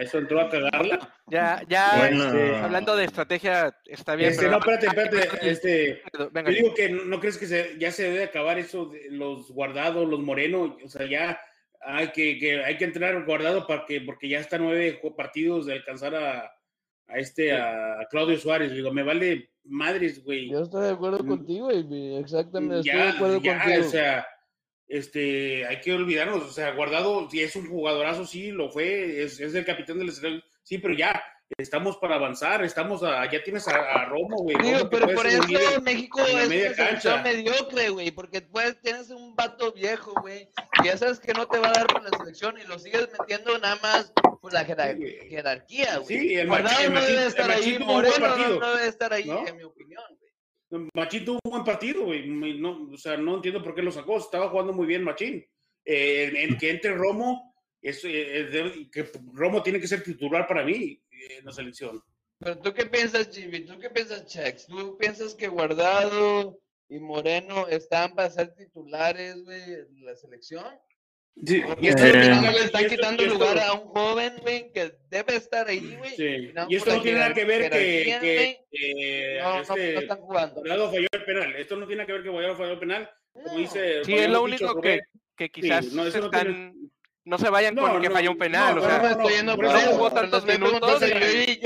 F: Eso entró a cagarla.
C: Ya, ya,
G: Bueno.
C: este, hablando de estrategia, está bien.
F: Este,
C: pero-
F: no, espérate, espérate. Este,
C: Venga,
F: yo digo que no, ¿no crees que se- ya se debe acabar eso de los guardados, los morenos. O sea, ya hay que, que hay que entrar guardado para que, porque ya está nueve partidos de alcanzar a, a este, a Claudio Suárez. Digo, me vale madres, güey.
D: Yo estoy de acuerdo
F: Mm.
D: contigo, Avi, exactamente, estoy de
F: ya,
D: acuerdo
F: ya,
D: contigo.
F: o sea, este, hay que olvidarnos, o sea, Guardado, si es un jugadorazo, sí, lo fue, es, es el capitán del selección, sí, pero ya, estamos para avanzar, estamos a, ya tienes a, a Romo, güey. Que
D: pero
F: puede
D: por eso. México es
F: media cancha.
D: mediocre, güey, porque pues tienes un vato viejo, güey, y ya sabes que no te va a dar por la selección y lo sigues metiendo nada más por la jerar-
F: Sí,
D: jerarquía, güey.
F: Sí, el
D: Guardado
F: el
D: no debe
F: el
D: estar ahí, Moreno no,
F: partido,
D: no debe estar ahí, en mi opinión, güey.
F: Machín tuvo un buen partido, güey, no, o sea, no entiendo por qué lo sacó, estaba jugando muy bien Machín. Eh, en, que entre Romo, es, eh, debe- que Romo tiene que ser titular para mí eh, en la selección.
D: Pero tú qué piensas, Chivi, tú qué piensas, Chex, tú piensas que Guardado y Moreno están para ser titulares, güey, en la selección?
F: Sí, y esto
G: Eh,
F: no tiene
D: no
F: nada-
D: le están quitando
F: esto-
D: lugar a un joven, güey, que debe estar ahí, güey.
F: Sí,
D: no
F: y esto no tiene nada que ver que, eh,
D: No,
F: este
D: no están jugando.
F: Guardado falló el penal. Esto no tiene que ver que Guardado falló el penal. Como dice,
C: Sí, es lo único que, quizás
F: no,
C: se
F: no tiene-
C: están- no se vayan
F: No,
C: con que
F: no,
C: falló un penal.
F: no,
C: o sea,
D: no
F: jugó
C: tantos minutos,
D: Yo,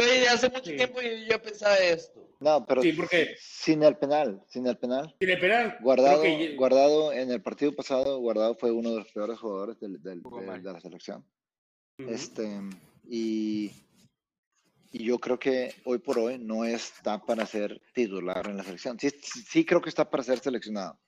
D: yo hace mucho tiempo yo, yo pensaba esto.
E: No, pero
F: Sí, porque-
E: sin el penal, sin el penal.
F: sin el penal.
E: Guardado,
F: que-
E: guardado en el partido pasado, Guardado fue uno de los peores jugadores del- del-
C: Jugó
E: de, la selección. Este, y, y yo creo que hoy por hoy no está para ser titular en la selección. Sí sí creo que está para ser seleccionado,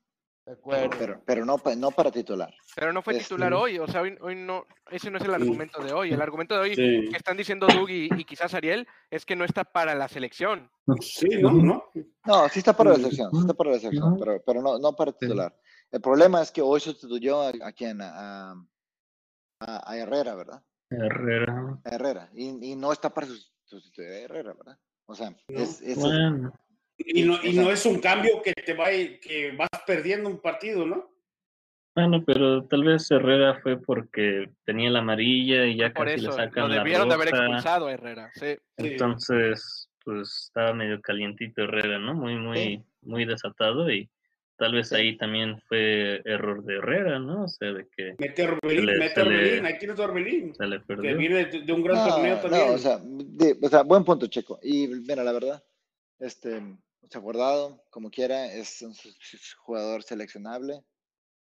D: De acuerdo.
E: pero, pero no, no para titular.
C: pero no fue
E: este-
C: titular hoy. O sea, hoy, hoy no, ese no es el argumento de hoy. El argumento de hoy
F: Sí.
C: que están diciendo Doug y, y quizás Ariel es que no está para la selección.
F: Sí, ¿no? ¿no?
E: No, sí está para la
F: Mm.
E: selección, sí está para la selección, pero, pero no, no para titular. El problema es que hoy sustituyó a, a quién, a, a- a Herrera, ¿verdad?
G: Herrera.
E: A Herrera, y, y no está para sus- sustituir a Herrera, ¿verdad? O sea,
F: No.
E: es, es-
G: Bueno,
F: Y no, y no es un cambio que te va que vas perdiendo un partido, ¿no?
G: bueno, pero tal vez Herrera fue porque tenía la amarilla y ya
C: Por
G: casi le
C: eso,
G: sacan
C: lo
G: la
C: debieron de haber
G: roja.
C: expulsado a Herrera. Sí.
F: Sí.
G: Entonces, pues estaba medio calientito Herrera, ¿no? Muy, muy, muy desatado y tal vez
E: Sí.
G: ahí también fue error de Herrera, ¿no? O sea, de que
F: Mete a Orbelín,
G: le-
F: mete
G: le-
F: Orbelín, ahí tienes a Orbelín,
G: se le
F: que
G: perdió.
F: viene de, de un gran
E: no,
F: torneo
E: no,
F: también.
E: o sea, de- o sea, buen punto, Checo. Y mira, la verdad, este, sea, guardado, como quiera, es un jugador seleccionable,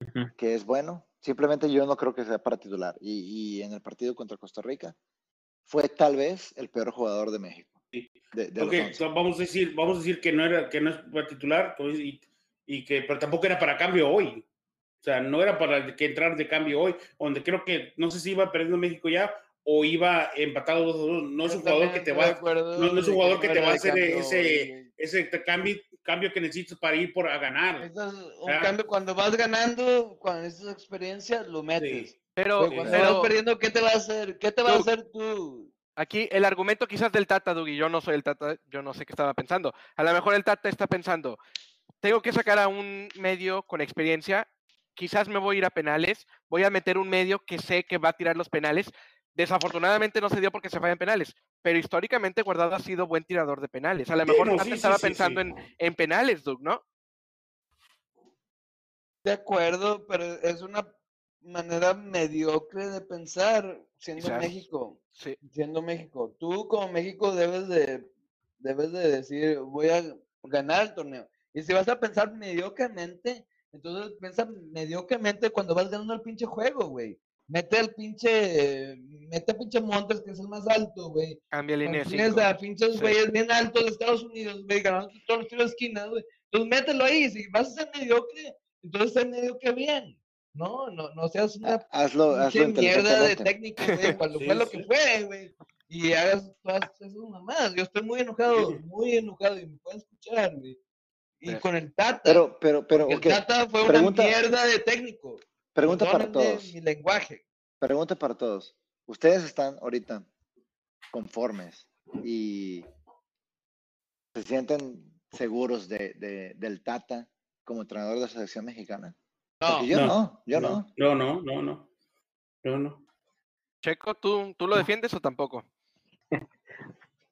G: Ujú.
E: que es bueno. Simplemente yo no creo que sea para titular. Y, y en el partido contra Costa Rica fue tal vez el peor jugador de México.
F: Sí.
E: De, de
F: Ok,
E: los 11.
F: so vamos a decir, vamos a decir que no era, que no es para titular, pues, y, y que, pero tampoco era para cambio hoy. O sea, no era para que entrar de cambio hoy, donde creo que, no sé si iba perdiendo México ya o iba empatado 2 a 2. No es un jugador que te va, no- no es un jugador que te va a hacer ese-. Ese cambio, cambio que necesitas para ir por a ganar.
D: Es un
F: Ah.
D: cambio cuando vas ganando, cuando necesitas experiencia, lo metes.
C: Pero,
D: Pero cuando
C: pero
D: vas perdiendo, ¿qué te va a hacer? ¿Qué te va a
C: Tú-
D: hacer tú?
C: aquí el argumento quizás del Tata, Doug, y yo no soy el Tata, yo no sé qué estaba pensando. A lo mejor el Tata está pensando, tengo que sacar a un medio con experiencia, quizás me voy a ir a penales, voy a meter un medio que sé que va a tirar los penales. Desafortunadamente no se dio porque se fallan penales, pero históricamente Guardado ha sido buen tirador de penales. A lo
F: Sí,
C: mejor
F: no, sí,
C: estaba
F: sí,
C: pensando
F: sí.
C: En, en penales, Doug, ¿no?
D: De acuerdo, pero es una manera mediocre de pensar siendo
C: Quizás.
D: México.
C: Sí.
D: Siendo México. Tú como México debes de, debes de decir, voy a ganar el torneo. Y si vas a pensar mediocremente, entonces piensa mediocremente cuando vas ganando el pinche juego, güey. Mete al pinche, mete a pinche Montes, que es el más alto, güey.
C: Cambia línea
D: Tienes a pinches
C: Sí.
D: güeyes bien altos de Estados Unidos, güey, ganando todos los tiros de esquina, güey. Entonces mételo ahí, si vas a ser mediocre, entonces sé mediocre bien. No, no, no seas una
E: Hazlo, hazlo
D: pinche mierda de técnico, güey, cuando
F: Sí,
D: fue lo que fue, güey. Y hagas todas esas mamadas. Yo estoy muy enojado,
F: Sí.
D: muy enojado, y me pueden escuchar, güey. Y con el Tata,
E: Pero, pero, pero,
D: el Tata fue
E: pregunta-
D: una mierda de técnico.
E: Pregunta para todos.
D: mi lenguaje.
E: Pregunta para todos. ¿Ustedes están ahorita conformes y se sienten seguros de, de- del Tata como entrenador de la selección mexicana?
D: No,
E: yo
F: no,
E: no, yo no.
F: No, no, no, no. No, no.
C: Checo, ¿tú, ¿tú lo defiendes o tampoco?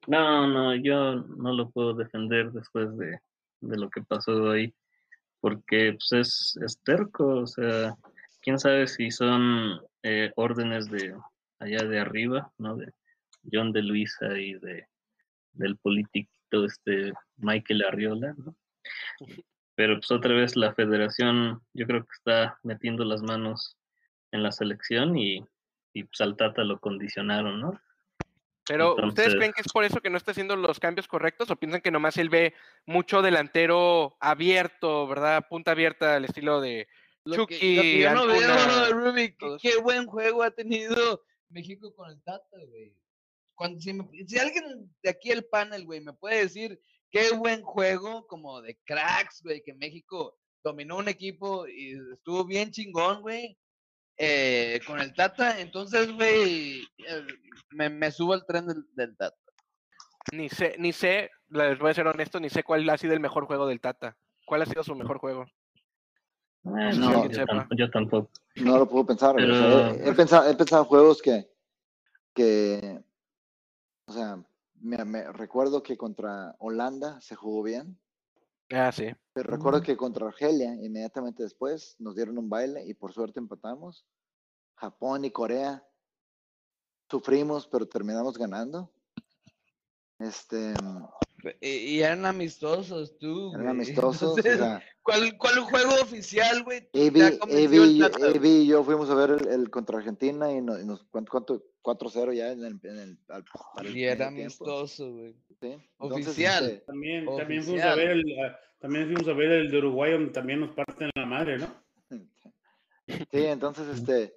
G: No, no, yo no lo puedo defender después de, de lo que pasó ahí, porque pues, es, es terco, o sea, quién sabe si son eh, órdenes de allá de arriba, ¿no? De John de Luisa y de del politiquito este Michael Arriola, ¿no? Pero pues otra vez la federación yo creo que está metiendo las manos en la selección y, y pues al Tata lo condicionaron, ¿no?
C: Pero ¿ustedes creen que es por eso que no está haciendo los cambios correctos o piensan que nomás él ve mucho delantero abierto, ¿verdad? Punta abierta al estilo de
D: Lo que,
C: Chucky,
D: lo que yo no veo, Ruby, qué, buen juego ha tenido México con el Tata, güey. Cuando, si, me- si alguien de aquí el panel, güey, me puede decir qué buen juego como de cracks, güey, que México dominó un equipo y estuvo bien chingón, güey, eh, con el Tata, entonces, güey, eh, me, me subo al tren del, del Tata.
C: Ni sé, ni sé, les voy a ser honesto, ni sé cuál ha sido el mejor juego del Tata. ¿Cuál ha sido su mejor juego?
G: Eh,
C: si
G: no, yo, tampoco.
E: No lo puedo pensar. o sea, he, he pensado, he pensado en juegos que, que, o sea, me, me- recuerdo que contra Holanda se jugó bien,
C: Ah, sí.
E: pero recuerdo que contra Argelia, inmediatamente después, nos dieron un baile y por suerte empatamos. Japón y Corea sufrimos, pero terminamos ganando. Este,
D: Y, eran amistosos, tú,
E: eran
D: güey.
E: amistosos. o
D: Entonces,
E: sea,
D: ¿cuál, ¿Cuál juego oficial, güey?
E: AB y yo fuimos a ver el, el contra Argentina y nos, y nos ¿cuánto, cuánto? 4-0 ya en el, en el- al- para el
D: Y era amistoso, güey. Oficial.
E: este,
F: También, también fuimos a ver el, ah, también fuimos a ver el de Uruguay donde también nos parten la madre, ¿no?
E: Sí, entonces este,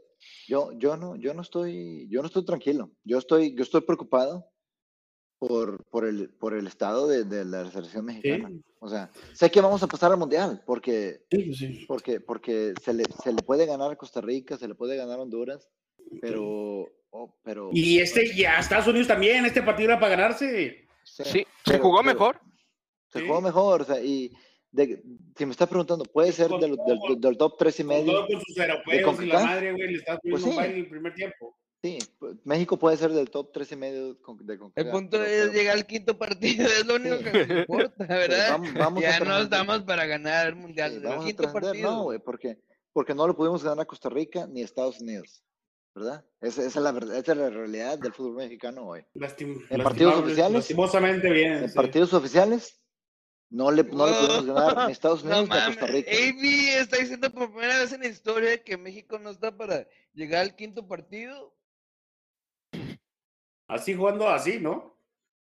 E: yo, yo no, yo no estoy, yo no estoy tranquilo. Yo estoy, yo estoy preocupado por, por el, por el estado de, de la selección mexicana.
F: Sí,
E: O sea, sé que vamos a pasar al mundial porque,
F: sí, pues sí.
E: porque, porque se le, se le puede ganar a Costa Rica, se le puede ganar a Honduras, pero, oh, pero
F: Y este, y a Estados Unidos también, este partido era para ganarse.
E: sí,
C: Sí, se
E: pero-
C: jugó
E: pero
C: mejor.
E: Se
F: Sí.
E: jugó mejor, o sea, y de- si me estás preguntando, puede ser
F: Con
E: del, del- del top 3 y
F: Con
E: medio.
F: todo con sus europeos y la madre, güey, le estás poniendo
E: Pues sí.
F: en el primer tiempo.
E: Sí, pues, México puede ser del top 3 y medio de
D: El
E: CONCACAF,
D: punto
E: pero-
D: es
E: pero-
D: llegar al quinto partido, es lo único
E: Sí.
D: que nos importa, ¿verdad?
E: vamos- vamos a
D: ya no estamos para ganar el mundial.
E: Sí,
D: el
E: vamos a
D: quinto
E: trascender,
D: partido.
E: no, güey, porque, porque no lo pudimos ganar a Costa Rica ni a Estados Unidos, ¿verdad? Esa, esa es, la, verdad- esa es la realidad del fútbol mexicano hoy.
F: Lastim-
E: En partidos oficiales,
F: Lastimosamente bien.
E: En
F: sí.
E: partidos oficiales, no le, no le pudimos ganar ni a Estados
D: No
E: Unidos ni a Costa Rica.
D: AB está diciendo por primera vez en la historia que México no está para llegar al quinto partido.
F: Así jugando así, ¿no?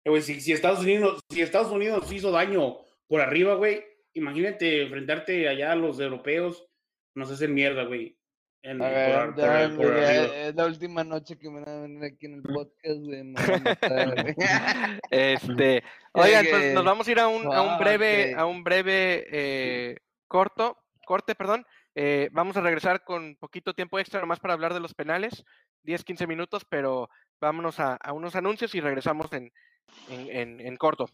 F: Eh, güey, si, si Estados Unidos, si Estados Unidos nos hizo daño por arriba, güey, imagínate enfrentarte allá a los europeos, nos hacen mierda, güey. En-
D: ver,
F: por
D: ya,
F: ar- por
D: güey, ya,
F: arriba.
D: es la última noche que me van a venir aquí en el podcast, güey.
C: Este, oigan, pues nos vamos a ir a un, a un breve, a un breve eh, corto, corte, perdón. Eh, vamos a regresar con poquito tiempo extra nomás para hablar de los penales, 10, 15 minutos, pero vámonos a, unos anuncios y regresamos en, en, en- corto.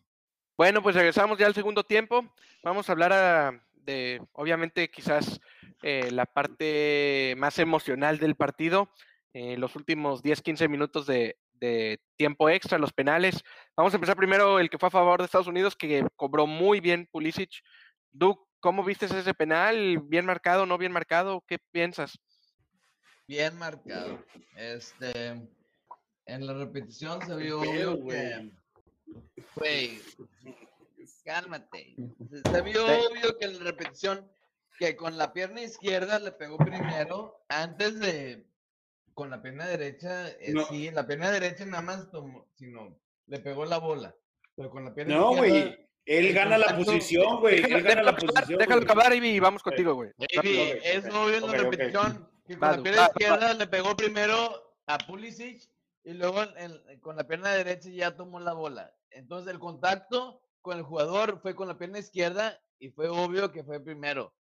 C: Bueno, pues regresamos ya al segundo tiempo. Vamos a hablar a- de, obviamente, quizás eh, la parte más emocional del partido, eh, los últimos 10, 15 minutos de, de tiempo extra, los penales. Vamos a empezar primero el que fue a favor de Estados Unidos, que cobró muy bien Pulisic. Duke, ¿cómo viste ese penal? ¿Bien marcado, no bien marcado? ¿Qué piensas?
D: bien marcado. Este, en la repetición se vio obvio
F: güey?
D: que, güey, cálmate. Se, vio obvio que en la repetición que con la pierna izquierda le pegó primero antes de con la pierna derecha, eh,
F: No.
D: sí, la pierna derecha nada más tomó, sino le pegó la bola. Pero con la pierna
F: No, güey. Él gana la posición, güey.
C: Déjalo,
F: Él gana la posición.
C: déjalo acabar, Ivy, y vamos contigo, güey.
D: Es obvio en la repetición que con la pierna izquierda le pegó primero a Pulisic y luego en- con la pierna derecha ya tomó la bola. Entonces el contacto con el jugador fue con la pierna izquierda y fue obvio que fue primero.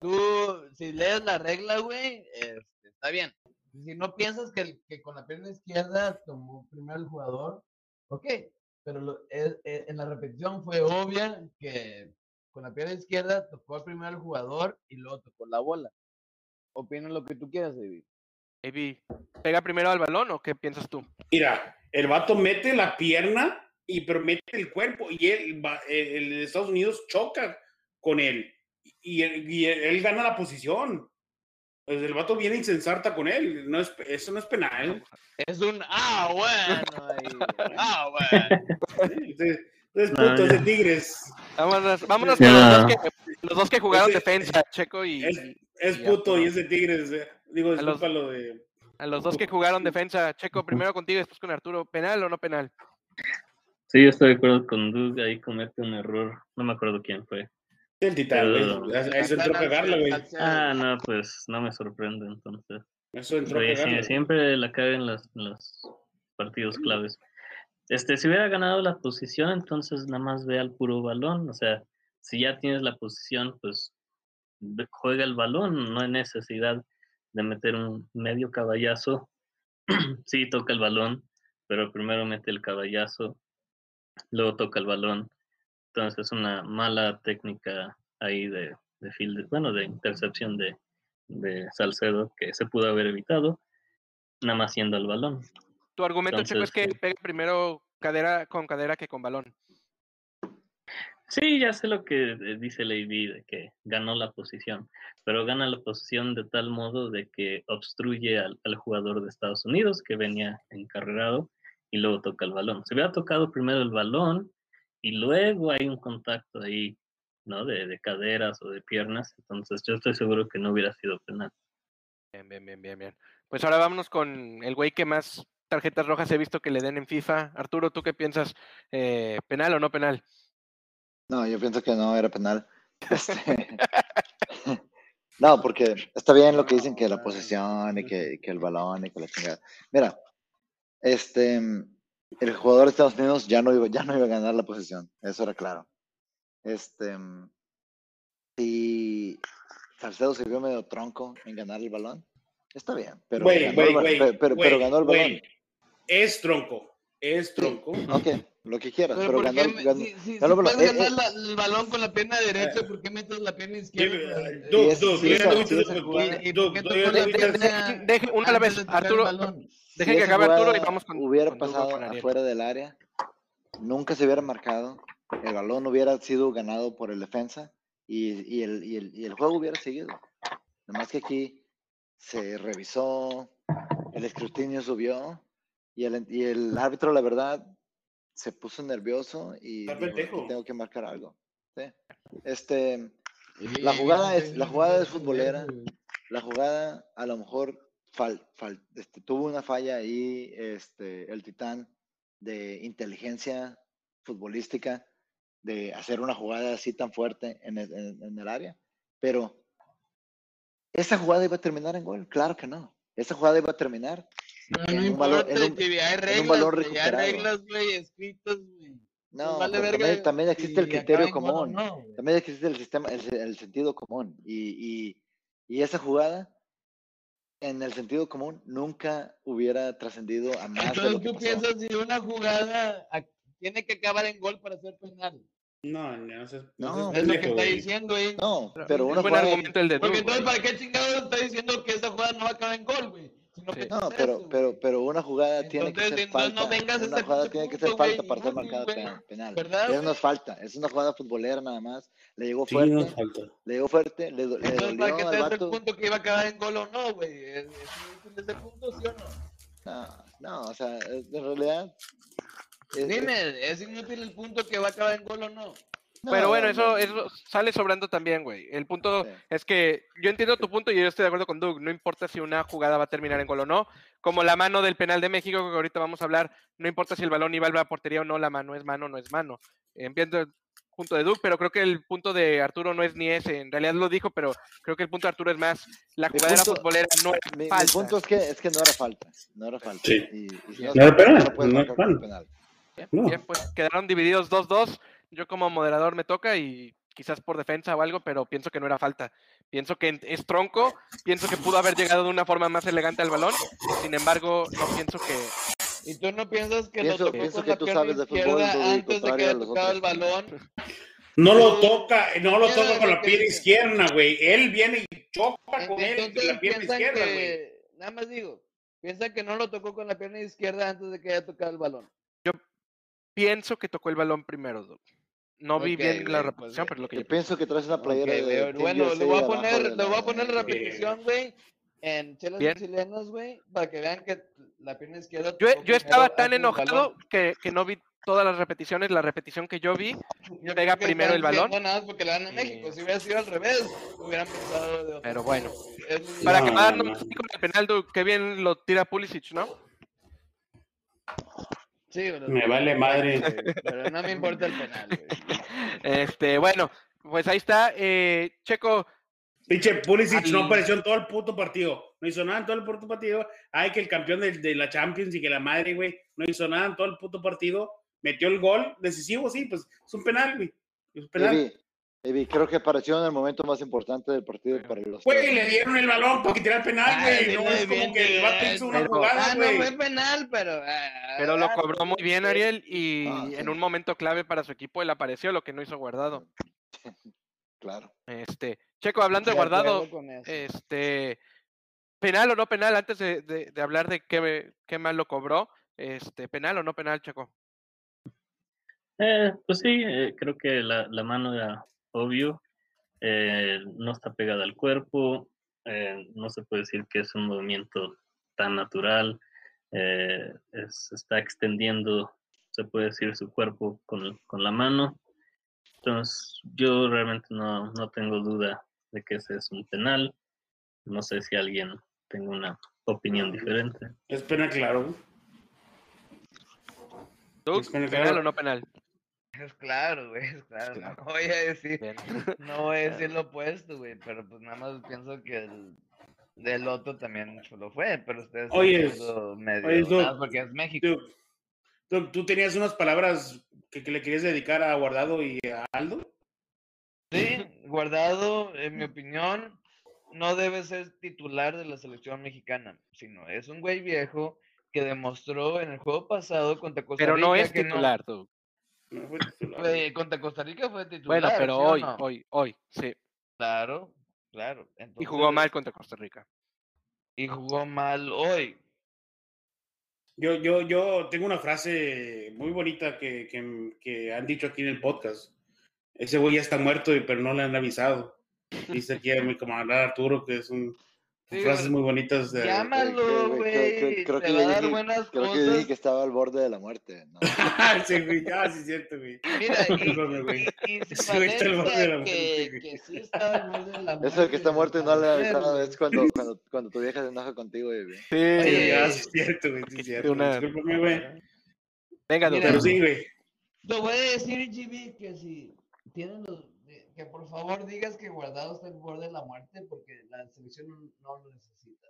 D: Tú, si lees la regla, güey, este, está bien. Si no piensas que, con la pierna izquierda tomó primero el jugador, ok. Pero lo- es- es- en la repetición fue obvia que con la pierna izquierda tocó primero el jugador y luego tocó la bola. Opina lo que tú quieras, David.
C: Ivy, ¿pega primero al balón o qué piensas tú?
F: Mira, el vato mete la pierna y pero mete el cuerpo y él, el, el de Estados Unidos choca con él y, él- y él, él gana la posición. Pues el vato viene insensarta con él. No es, eso no es penal.
D: Es un ah, bueno. ahí, Ah, bueno.
F: Entonces, entonces,
G: No,
F: puto,
G: ya.
F: es de Tigres.
C: Vámonos, vámonos con los dos, que, los dos que jugaron
F: Ese-
C: defensa, Checo y,
F: Es,
C: y-
F: es
C: y
F: puto
C: Arturo.
F: y es de Tigres. Digo,
C: A los-
F: disculpa lo de.
C: a los dos que jugaron defensa, Checo, primero contigo y después con Arturo, ¿penal o no penal?
G: Sí, yo estoy de acuerdo con Doug, ahí comete un error, no me acuerdo quién fue.
F: El titán, güey. Eso entró a cagarla, güey.
G: Ah, no, pues no me sorprende entonces.
F: Eso entró a
G: sí, siempre la caga en los, los partidos claves. Este, si hubiera ganado la posición, entonces nada más ve al puro balón. O sea, si ya tienes la posición, pues juega el balón. No hay necesidad de meter un medio caballazo. sí, toca el balón, pero primero mete el caballazo, luego toca el balón. Entonces es una mala técnica ahí de, de field, bueno, de intercepción de, de Salcedo que se pudo haber evitado, nada más yendo al balón.
C: Tu argumento, Checo, es que pega primero cadera con cadera que con balón.
G: Sí, ya sé lo que eh, dice Lady, de que ganó la posición, pero gana la posición de tal modo de que obstruye al, jugador de Estados Unidos que venía encarrerado y luego toca el balón. Se hubiera tocado primero el balón y luego hay un contacto ahí, ¿no? De, de caderas o de piernas, entonces yo estoy seguro que no hubiera sido penal.
C: Bien, bien, bien, bien, bien. Pues ahora vámonos con el güey que más tarjetas rojas he visto que le den en FIFA. Arturo, ¿tú qué piensas? Eh, ¿Penal o no penal?
E: No, yo pienso que no era penal. Este, no, porque está bien lo que dicen que la posesión y que, que el balón y que la chingada. Mira, este, el jugador de Estados Unidos ya no iba, ya no iba a ganar la posesión, eso era claro. Este, si Salcedo se vio medio tronco en ganar el balón, está bien, pero, ganó, el, pero, ganó el balón.
F: Es tronco. Es tronco.
E: Ok, lo que quieras,
D: Pero,
E: pero,
D: ¿por
E: ganó,
D: qué
E: el-
D: me-
E: ganó-
D: si, si-
E: ganó
D: si puedes
E: Eh,
D: ganar
E: eh,
D: la- el balón con la pierna derecha, ¿por qué metes la pierna izquierda? Eh,
F: Dude,
E: Y es-
F: Dude,
E: sí,
F: tú ya
E: esa-
F: tuviste
E: sí, esa
F: tu-
E: jugada-
D: ¿Y
F: Dude,
D: por qué
F: tú
D: tocó
F: ya
D: la
F: tuviste-
D: pierna
C: Deje- una a la vez, Arturo. Dejen que acabe Arturo y vamos con.
E: hubiera pasado afuera del área, nunca se hubiera marcado, el balón hubiera sido ganado por el defensa y, y el, y, el, y el juego hubiera seguido. Nada más que aquí se revisó, el escrutinio subió y el, y el árbitro, la verdad, se puso nervioso y tengo que marcar algo. ¿sí? Este,
D: Sí,
E: La jugada es-
D: sí,
E: la jugada
D: sí,
E: es futbolera. la jugada a lo mejor fal- fal- este, tuvo una falla ahí, este, el titán de inteligencia futbolística, de hacer una jugada así tan fuerte en el, en- en el área, pero esa jugada iba a terminar en gol, claro que no. Esa jugada iba a terminar
D: No, no importa, que hay reglas, güey, hay reglas, güey, escritas, güey.
E: No,
D: vale
E: pero
D: verga
E: también, también existe el criterio común.
D: no, güey.
E: También existe el sistema, el, el sentido común. Y, y, y esa jugada, en el sentido común, nunca hubiera trascendido a más de
D: Entonces
E: lo que
D: tú
E: pasó.
D: piensas si una jugada tiene que acabar en gol para ser penal.
F: No, no, seas-
E: No,
D: Es lo que está
F: güey.
D: diciendo ahí.
E: No,
C: Pero-
E: pero una
C: buen
E: jugada,
C: argumento el de
D: Porque entonces,
C: güey.
D: ¿para qué chingados está diciendo que esa jugada no va a acabar en gol, güey? No,
C: Sí.
E: No, pero,
D: eso,
E: pero, pero una jugada tiene que
D: Entonces,
E: ser
D: entonces
E: falta.
D: no vengas
E: una jugada
D: pinche
E: tiene que
D: punto,
E: ser falta
D: güey,
E: para ser marcada penal. penal.
D: ¿Verdad,
E: Eso no es falta, es una jugada futbolera nada más. Le llegó
F: Sí,
E: fuerte,
F: no falta.
E: le llegó fuerte, le, do- le
D: Entonces, ¿para
E: dolió
D: qué te das el punto que iba a acabar en gol o no, güey? ¿Es, ese punto, sí o no?
E: No, no, o sea, en realidad. es- es-
D: Dime, ¿es inútil el punto que va a acabar en gol o no?
C: Pero
E: no,
C: bueno,
E: no,
C: eso, eso sale sobrando también, güey. El punto
E: Sí.
C: es que yo entiendo tu punto y yo estoy de acuerdo con Doug. No importa si una jugada va a terminar en gol o no. Como la mano del penal de México, que ahorita vamos a hablar, no importa si el balón iba a la portería o no, la mano es mano, no es mano. Entiendo el punto de Doug, pero creo que el punto de Arturo no es ni ese. En realidad lo dijo, pero creo que el punto de Arturo es más, la
E: Mi
C: jugadera
E: punto-
C: futbolera no es
E: Mi, mi
C: falta.
E: punto es que, es que no era falta. No era falta.
F: Sí.
E: Y, y si
C: No
E: no,
F: era penal,
E: no
F: penal.
E: penal.
C: Bien,
F: No.
C: bien, pues quedaron divididos 2-2. Yo como moderador me toca y quizás por defensa o algo, pero pienso que no era falta. Pienso que es tronco, pienso que pudo haber llegado de una forma más elegante al balón. Sin embargo, no pienso que
D: ¿Y tú no piensas que
E: Pienso-
D: lo tocó
E: pienso
D: con
E: que
D: la
E: tú
D: pierna
E: sabes de fútbol,
D: antes de que haya tocado el balón?
F: No lo toca, no lo toca con la pierna izquierda, güey. Él viene y choca con él con la pierna izquierda, güey.
D: nada más digo, piensan que no lo tocó con la pierna izquierda antes de que haya tocado el balón.
C: pienso que tocó el balón primero. Doc. No vi
D: Ok,
C: bien la
D: pues,
C: repetición, pero lo que
E: Yo
C: yo pienso.
E: que traes una playera
D: Ok,
E: de
D: bueno, le voy a poner, le voy a
E: la-
D: poner la repetición, güey, en chelas
C: Bien.
D: chilenas, güey, para que vean que la pierna izquierda.
C: Yo, yo estaba tan enojado que, que no vi todas las repeticiones. La repetición que yo vi,
D: Yo
C: pega
D: que
C: primero el balón.
D: diciendo Nada más porque le dan a
C: y-
D: México. Si hubiera sido al revés, hubieran pensado de otra
C: pero bueno.
D: Es-
C: Para
F: No,
C: acabarnos
F: no.
C: así con el penal, qué bien lo tira Pulisic, ¿no?
D: Sí, pero-
F: Me vale madre.
D: Pero no me importa el penal, güey.
C: Este, bueno, pues ahí está. eh, Checo,
F: Pinche Pulisic no apareció en todo el puto partido. No hizo nada en todo el puto partido. Ay, que el campeón de, de la Champions y que la madre, güey, no hizo nada en todo el puto partido. Metió el gol decisivo, sí, pues es un penal, güey. Es un penal.
E: Evi, creo que apareció en el momento más importante del partido para los
F: Güey, le dieron el balón para que tirara el penal, güey. No es como que el vato hizo una jugada,
D: Ah, no fue penal, pero. ah,
C: pero lo
D: ah,
C: cobró muy bien. Ariel y
E: Ah, sí.
C: en un momento clave para su equipo él apareció, lo que no hizo guardado.
E: Claro.
C: Este, Checo, hablando de
D: De
C: guardado, este, penal o no penal, antes de, de- de hablar de qué, qué mal lo cobró, este, penal o no penal, Checo.
G: Eh, pues sí, eh, creo que la, la mano era obvio, eh, no está pegada al cuerpo, eh, no se puede decir que es un movimiento tan natural, eh, es- está extendiendo, se puede decir, su cuerpo con, con la mano. Entonces, yo realmente no, no tengo duda de que ese es un penal. No sé si alguien tenga una opinión diferente.
F: Es penal, claro.
C: ¿Tú?
F: Es penal,
C: ¿Penal
F: claro.
C: o no penal?
D: Es claro, güey, es claro.
C: Claro.
D: No voy a decir,
C: Bien.
D: no voy a decir lo opuesto, güey, pero pues nada más pienso que el del otro también lo fue, pero ustedes
F: Oye,
D: siendo medio
F: oye,
D: porque es México.
F: Tú, tú- tú tenías unas palabras que, que le querías dedicar a Guardado y a Aldo.
D: Sí, Guardado, en mi opinión, no debe ser titular de la selección mexicana, sino es un güey viejo que demostró en el juego pasado contra Costa
C: Pero
D: Rica
C: no es
D: que
C: titular, tú.
F: No fue titular.
D: Güey, contra Costa Rica fue titular.
C: Bueno, pero
D: ¿sí o
C: hoy,
D: no?
C: hoy, hoy, sí.
D: Claro, claro.
C: Y jugó mal contra Costa Rica.
D: Y jugó mal hoy.
F: Yo, yo, yo tengo una frase muy bonita que, que, que han dicho aquí en el podcast. Ese güey ya está muerto, pero no le han avisado. Dice aquí a mi camarada Arturo que es un
D: Sí,
F: frases
D: güey.
F: muy bonitas de...
D: Llámalo,
E: creo- creo-
D: güey.
E: creo que
D: Te
E: yo
D: va a dar
E: dije-
D: buenas
E: Creo que yo dije
D: cosas.
E: que estaba al borde de la muerte. ¿no?
F: sí, güey. Ah, sí, cierto, güey.
D: Mira, y,
F: güey.
D: y, y
F: güey está al borde de la
D: que,
F: muerte, güey.
D: que sí está al borde de la muerte.
E: Eso de que está muerto y no le
D: güey.
E: es cuando, cuando, cuando tu vieja se enoja contigo. Evi.
C: Sí.
F: Sí,
D: Oye,
F: ah, sí, es cierto, güey. Sí, es cierto.
C: una-
F: Discúlpame, güey.
C: Venga, doctor.
F: Pero sí, güey.
D: Te voy a decir, GB, que si tienen los. Que por favor digas que Guardado está al borde de la muerte porque la selección no, no lo necesita.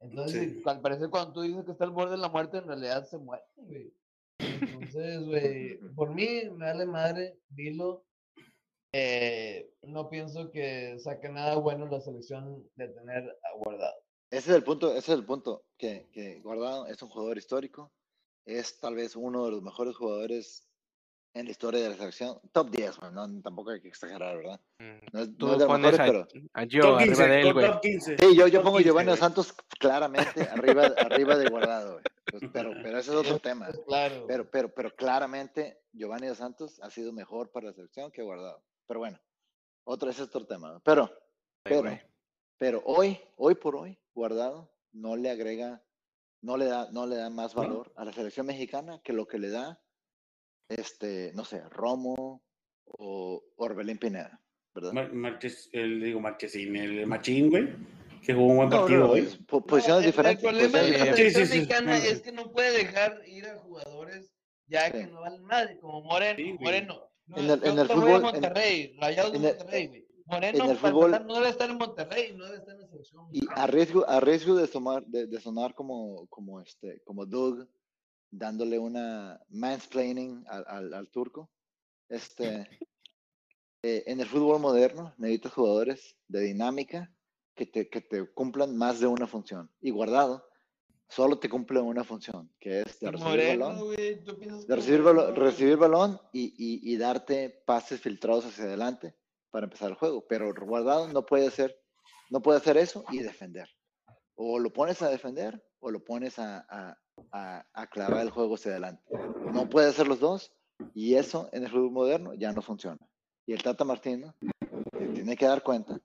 D: Entonces,
F: Sí.
D: al parecer, cuando tú dices que está al borde de la muerte, en realidad se muere, güey. Entonces, güey, por mí, me vale madre, dilo. Eh, no pienso que saque nada bueno la selección de tener a Guardado.
E: Ese es el punto, ese es el punto, que, que Guardado es un jugador histórico, es tal vez uno de los mejores jugadores en la historia de la selección. Top 10, güey, no, tampoco hay que exagerar, ¿verdad?
C: Mm,
E: No es,
C: Tú
E: no es de
C: pones
E: mejores,
C: a,
E: pero...
C: a Gio
F: Top
C: arriba
F: 15,
C: de él, güey.
F: top 15.
E: Sí, yo, yo pongo
F: 15,
E: Giovanni
F: güey.
E: Santos claramente arriba, arriba de Guardado, güey. Pues, pero, pero ese es otro tema.
D: Pues claro.
E: Pero, pero, pero claramente Giovanni Dos Santos ha sido mejor para la selección que Guardado. Pero bueno, otro, ese es otro tema. ¿no? Pero,
C: Ay,
E: pero, pero hoy, hoy por hoy, Guardado no le agrega, no le da, no le da más valor a la selección mexicana que lo que le da, este, no sé, Romo o Orbelín Pineda, ¿verdad?
F: Mar- Marches, el, digo Marchesín, el Machín, güey, que jugó un buen
E: No,
F: partido
E: no,
F: hoy.
E: es po- posiciones diferentes.
D: El problema de la
F: Sí,
E: diferentes.
F: sí,
D: selección
F: sí.
D: mexicana es que no puede dejar ir a jugadores ya
E: Sí.
D: que no valen madre, como Moreno.
F: Sí.
D: Moreno. No,
E: En el- en el fútbol-
D: Monterrey, Rayados de Monterrey, güey.
E: en
D: Moreno
E: el fútbol-
D: no debe estar en Monterrey, no debe estar en la selección.
E: Y a riesgo, a riesgo de, sonar, de, de sonar como, como, este, como Doug, dándole una mansplaining al, al, al turco, este, eh, en el fútbol moderno necesitas jugadores de dinámica que te, que te cumplan más de una función. Y guardado, solo te cumple una función, que es de recibir
D: Moreno,
E: balón,
D: güey, ¿tú piensas
E: de recibir,
D: Moreno-
E: balo- recibir balón y, y- y darte pases filtrados hacia adelante para empezar el juego. Pero guardado no puede hacer, no puede hacer eso y defender. O lo pones a defender o lo pones a, a- a- clavar el juego hacia adelante. No puede hacer los dos y eso en el fútbol moderno ya no funciona. Y el Tata Martino tiene que dar cuenta.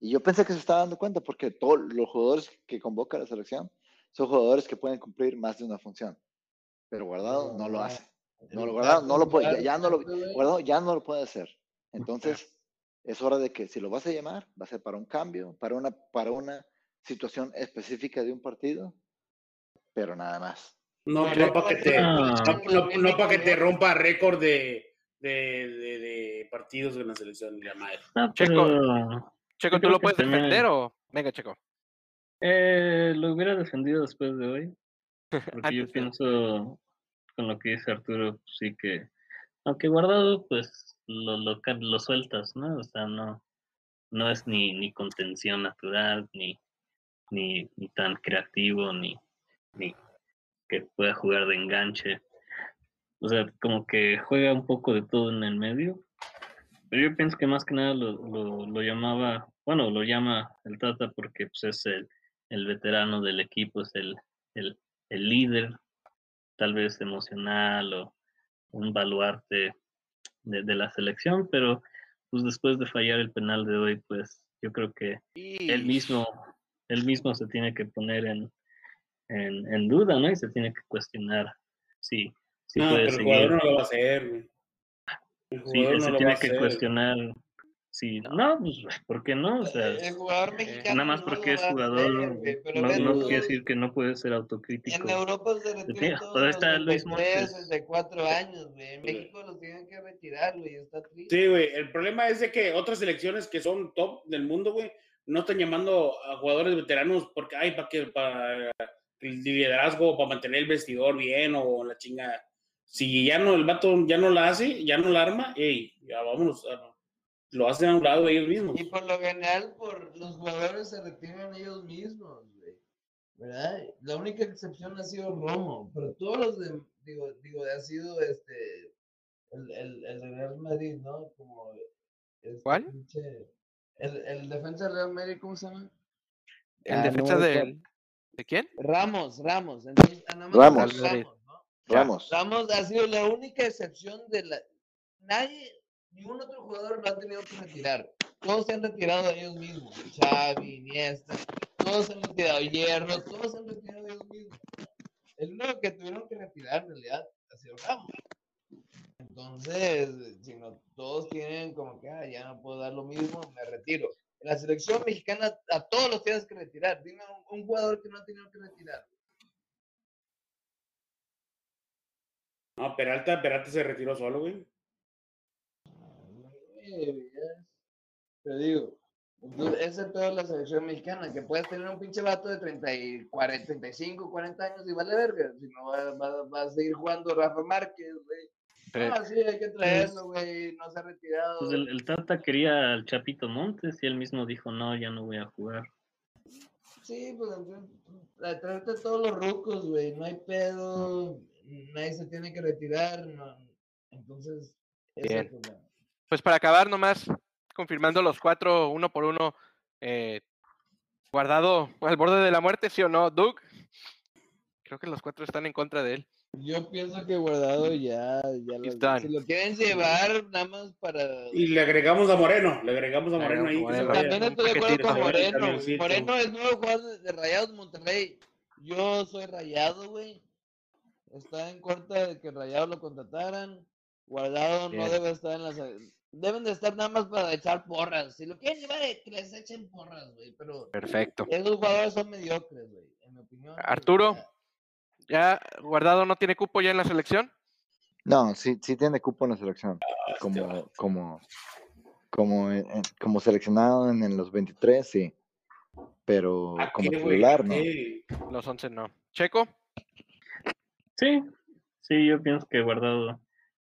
E: Y yo pensé que se estaba dando cuenta porque todos los jugadores que convoca la selección son jugadores que pueden cumplir más de una función. Pero Guardado no lo hace. No lo guardado, no lo puede, ya, ya no lo, guardado ya no lo puede hacer. Entonces, es hora de que si lo vas a llamar, va a ser para un cambio, para una, para una situación específica de un partido, pero nada más.
F: No,
D: Moreno
F: no para que te,
D: ser-
F: no, no- no pa' que te rompa récord de, de, de, de partidos en la selección, la madre.
G: No,
C: Checo, Checo, ¿tú lo puedes defender o...? Venga, Checo.
G: eh, lo hubiera defendido después de hoy. Porque yo
C: de-
G: pienso, con lo que dice Arturo, pues sí que, aunque guardado, pues lo, lo, lo sueltas, ¿no? O sea, no, no es ni, ni contención natural, ni, ni, ni tan creativo, ni, ni que pueda jugar de enganche. O sea, como que juega un poco de todo en el medio. Pero yo pienso que más que nada lo, lo, lo llamaba, bueno, lo llama el Tata porque pues, es el, el veterano del equipo, es el, el, el líder, tal vez emocional o un baluarte de, de la selección, pero pues después de fallar el penal de hoy, pues yo creo que él mismo, él mismo se tiene que poner en, en, en duda, ¿no? Y se tiene que cuestionar si, si
F: no,
G: puede
F: pero el
G: seguir.
F: jugador no lo va a hacer, güey. El
G: Sí,
F: no
G: se
F: lo va
G: tiene que
F: hacer.
G: cuestionar. Sí, no, pues, ¿por qué no? O sea,
D: el jugador mexicano
G: nada más
D: no
G: porque
D: lo
G: es jugador,
D: hacer,
G: no, no quiere decir que no puede ser
D: En
G: autocrítico.
D: Europa se
G: tiene-
D: retiran todos
G: está Luis
D: 33,
G: Montes.
D: 64 años, güey. En México los tienen que retirar, güey. Está triste.
F: Sí, güey. El problema es de que otras selecciones que son top del mundo, güey, no están llamando a jugadores veteranos porque, ay, para que para el liderazgo, para mantener el vestidor bien o la chinga. Si ya no, el vato ya no la hace, ya no la arma, ey, ya vámonos. a- lo hacen a un lado ellos mismos.
D: Y por lo general, por los jugadores se retiran ellos mismos, güey. ¿Verdad? La única excepción ha sido Romo, pero todos los de, digo, digo, ha sido este, el, el, el Real Madrid, ¿no? Como este
C: ¿Cuál?
D: pinche- el, el defensa del Real Madrid, ¿cómo se llama?
C: ¿En
D: Ah, no
C: defensa
D: me
C: de,
D: acuerdo.
C: De quién?
D: Ramos, Ramos. Entonces, nada más
E: Ramos.
D: Ramos, ¿no?
E: Ramos.
D: Ramos ha sido la única excepción de la. Nadie, ningún otro jugador lo ha tenido que retirar. Todos se han retirado ellos mismos. Xavi, Iniesta, todos se han retirado. Hierro, todos se han retirado ellos mismos. El único que tuvieron que retirar en realidad ha sido Ramos. Entonces, si no, todos tienen como que ah, ya no puedo dar lo mismo, me retiro. En la selección mexicana a todos los tienes que retirar. Dime un, un jugador que no ha tenido que retirar.
F: No, Peralta, Peralta se retiró solo, güey.
D: Te digo, ese es peor de la selección mexicana, que puedes tener un pinche vato de 30 y 40, 35, 40 años y vale verga. Si no, va, va- va a seguir jugando Rafa Márquez, güey. Ah, sí, hay que traerlo, güey. No se ha retirado.
G: Pues el, el Tata quería al Chapito Montes y él mismo dijo, no, ya no voy a jugar.
D: Sí, pues entonces, tra- tráete a todos los rucos, güey. No hay pedo. Nadie se tiene que retirar. No, Entonces,
C: Bien.
D: el problema.
C: Pues para acabar nomás, confirmando los cuatro uno por uno, eh, guardado al borde de la muerte, ¿sí o no, Doug? Creo que los cuatro están en contra de él.
D: Yo pienso que Guardado ya, ya lo, si lo quieren llevar nada más para...
F: Y le agregamos a Moreno, le agregamos a Moreno ahí. vaya.
D: También estoy de acuerdo con Moreno. Moreno es nuevo jugador de, Rayados Monterrey. Yo soy Rayado, güey. Está en contra de que Rayados lo contrataran. Guardado no debe estar en las... Deben de estar nada más para echar porras. Si lo quieren llevar, eh, que les echen porras, güey. Pero
C: Perfecto.
D: esos jugadores son mediocres, güey. En mi opinión.
C: Arturo.
D: ¿Ya
C: guardado no tiene cupo ya en la selección?
E: No, sí, sí tiene cupo en la selección. Como, como, como, en- como seleccionado en, en los 23, sí. Pero
F: ¿A
E: como titular, no.
F: Eh,
C: Los 11 no. Checo,
G: Sí, sí, yo pienso que Guardado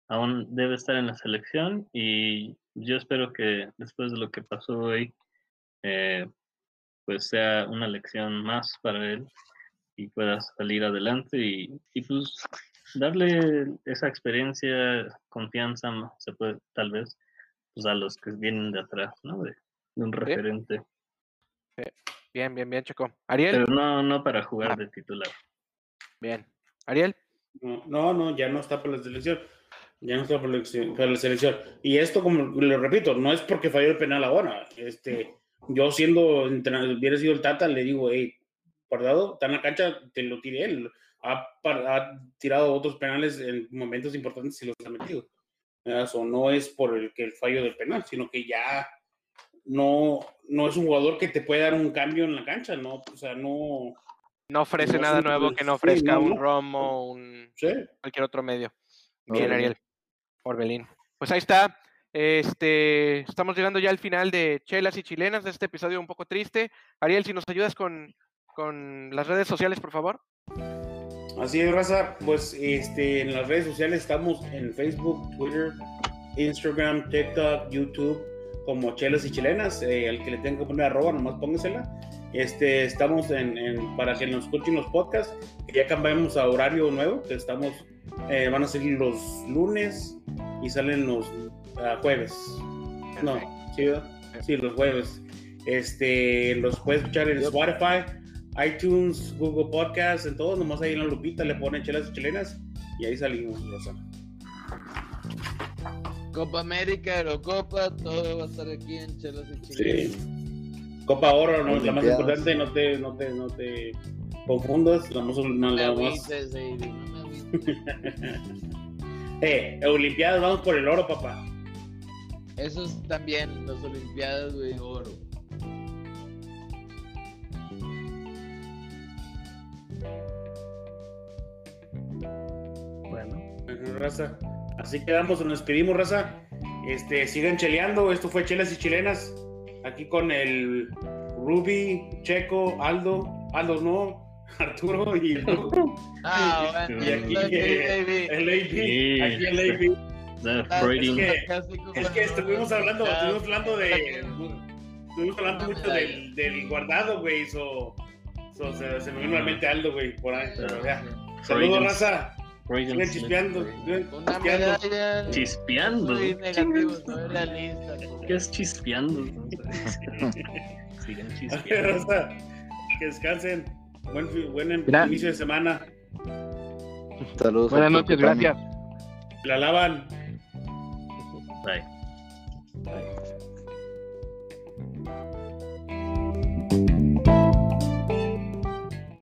G: aún debe estar en la selección y yo espero que después de lo que pasó hoy, eh, pues sea una lección más para él y pueda salir adelante y, y pues darle esa experiencia, confianza, se puede tal vez, pues a los que vienen de atrás, ¿no? De, de un referente,
C: bien, bien, bien, Checo. Ariel,
G: pero no, no para jugar
C: Ah.
G: de titular.
C: bien. Ariel,
F: No, no, no, ya no está por la selección. Ya no está por la, por la selección. Y esto, como lo repito, no es porque falló el penal ahora. Este, yo siendo, entrenador, hubiera sido el Tata, le digo, hey, guardado, está en la cancha, te lo tiré él. Ha, ha tirado otros penales en momentos importantes y los ha metido. Eso no es por el que el fallo del penal, sino que ya no, no es un jugador que te puede dar un cambio en la cancha, ¿no? O sea, no.
C: no ofrece
F: No,
C: nada
F: sí,
C: nuevo que no
F: sí,
C: ofrezca
F: no,
C: un. Romo, un
F: Sí.
C: cualquier otro medio. Bien. Ariel. Orbelín. Pues ahí está. Este, estamos llegando ya al final de Chelas y Chilenas de este episodio un poco triste. Ariel, si nos ayudas con, con las redes sociales, por favor.
F: Así es, raza. Pues este, en las redes sociales estamos en Facebook, Twitter, Instagram, TikTok, YouTube, como Chelas y Chilenas. Eh, al que le tenga que poner arroba, nomás póngasela. Este, estamos en, en- para que nos escuchen los podcasts, que ya cambiamos a horario nuevo, que estamos, eh, van a salir los lunes y salen los ah, jueves. No, sí, sí, los jueves. Este, los puedes escuchar en Spotify, iTunes, Google Podcasts, en todos, nomás ahí en la lupita le ponen chelas y chilenas y ahí salimos, Rosa.
D: Copa América, Eurocopa, todo va a estar aquí en Chelas y Chilenas.
F: Sí. Copa Oro, ¿no? la más importante, no te, no te, no te confundas, la más, no, la más-. Eh, Olimpiadas, vamos por el oro, papá.
D: Esos también, las Olimpiadas, güey, oro.
F: Raza. Así quedamos, nos despedimos, raza. Este, sigan cheleando. Esto fue Chelas y Chilenas. Aquí con el Ruby, Checo, Aldo, Aldo no, Arturo y Lu.
D: Ah, bueno,
F: Y aquí, eh, el.
G: Sí,
F: Aquí el
G: the
D: Ah,
G: Freudian-
F: que- Es que estuvimos hablando, estuvimos hablando de. Estuvimos hablando mucho del, del guardado, güey. So, so, se, se me vino a la mente Aldo, güey, por ahí. pero ya. Saludos,
G: Freudian-
F: raza. Chispeando.
D: Una
F: chispeando.
D: medalla. Muy.
G: ¿Qué es chispeando? Sigan chispeando.
F: Que descansen. Buen, buen em- inicio de semana.
E: Saludos.
H: Buenas noches, gracias.
F: La lavan.
G: Bye.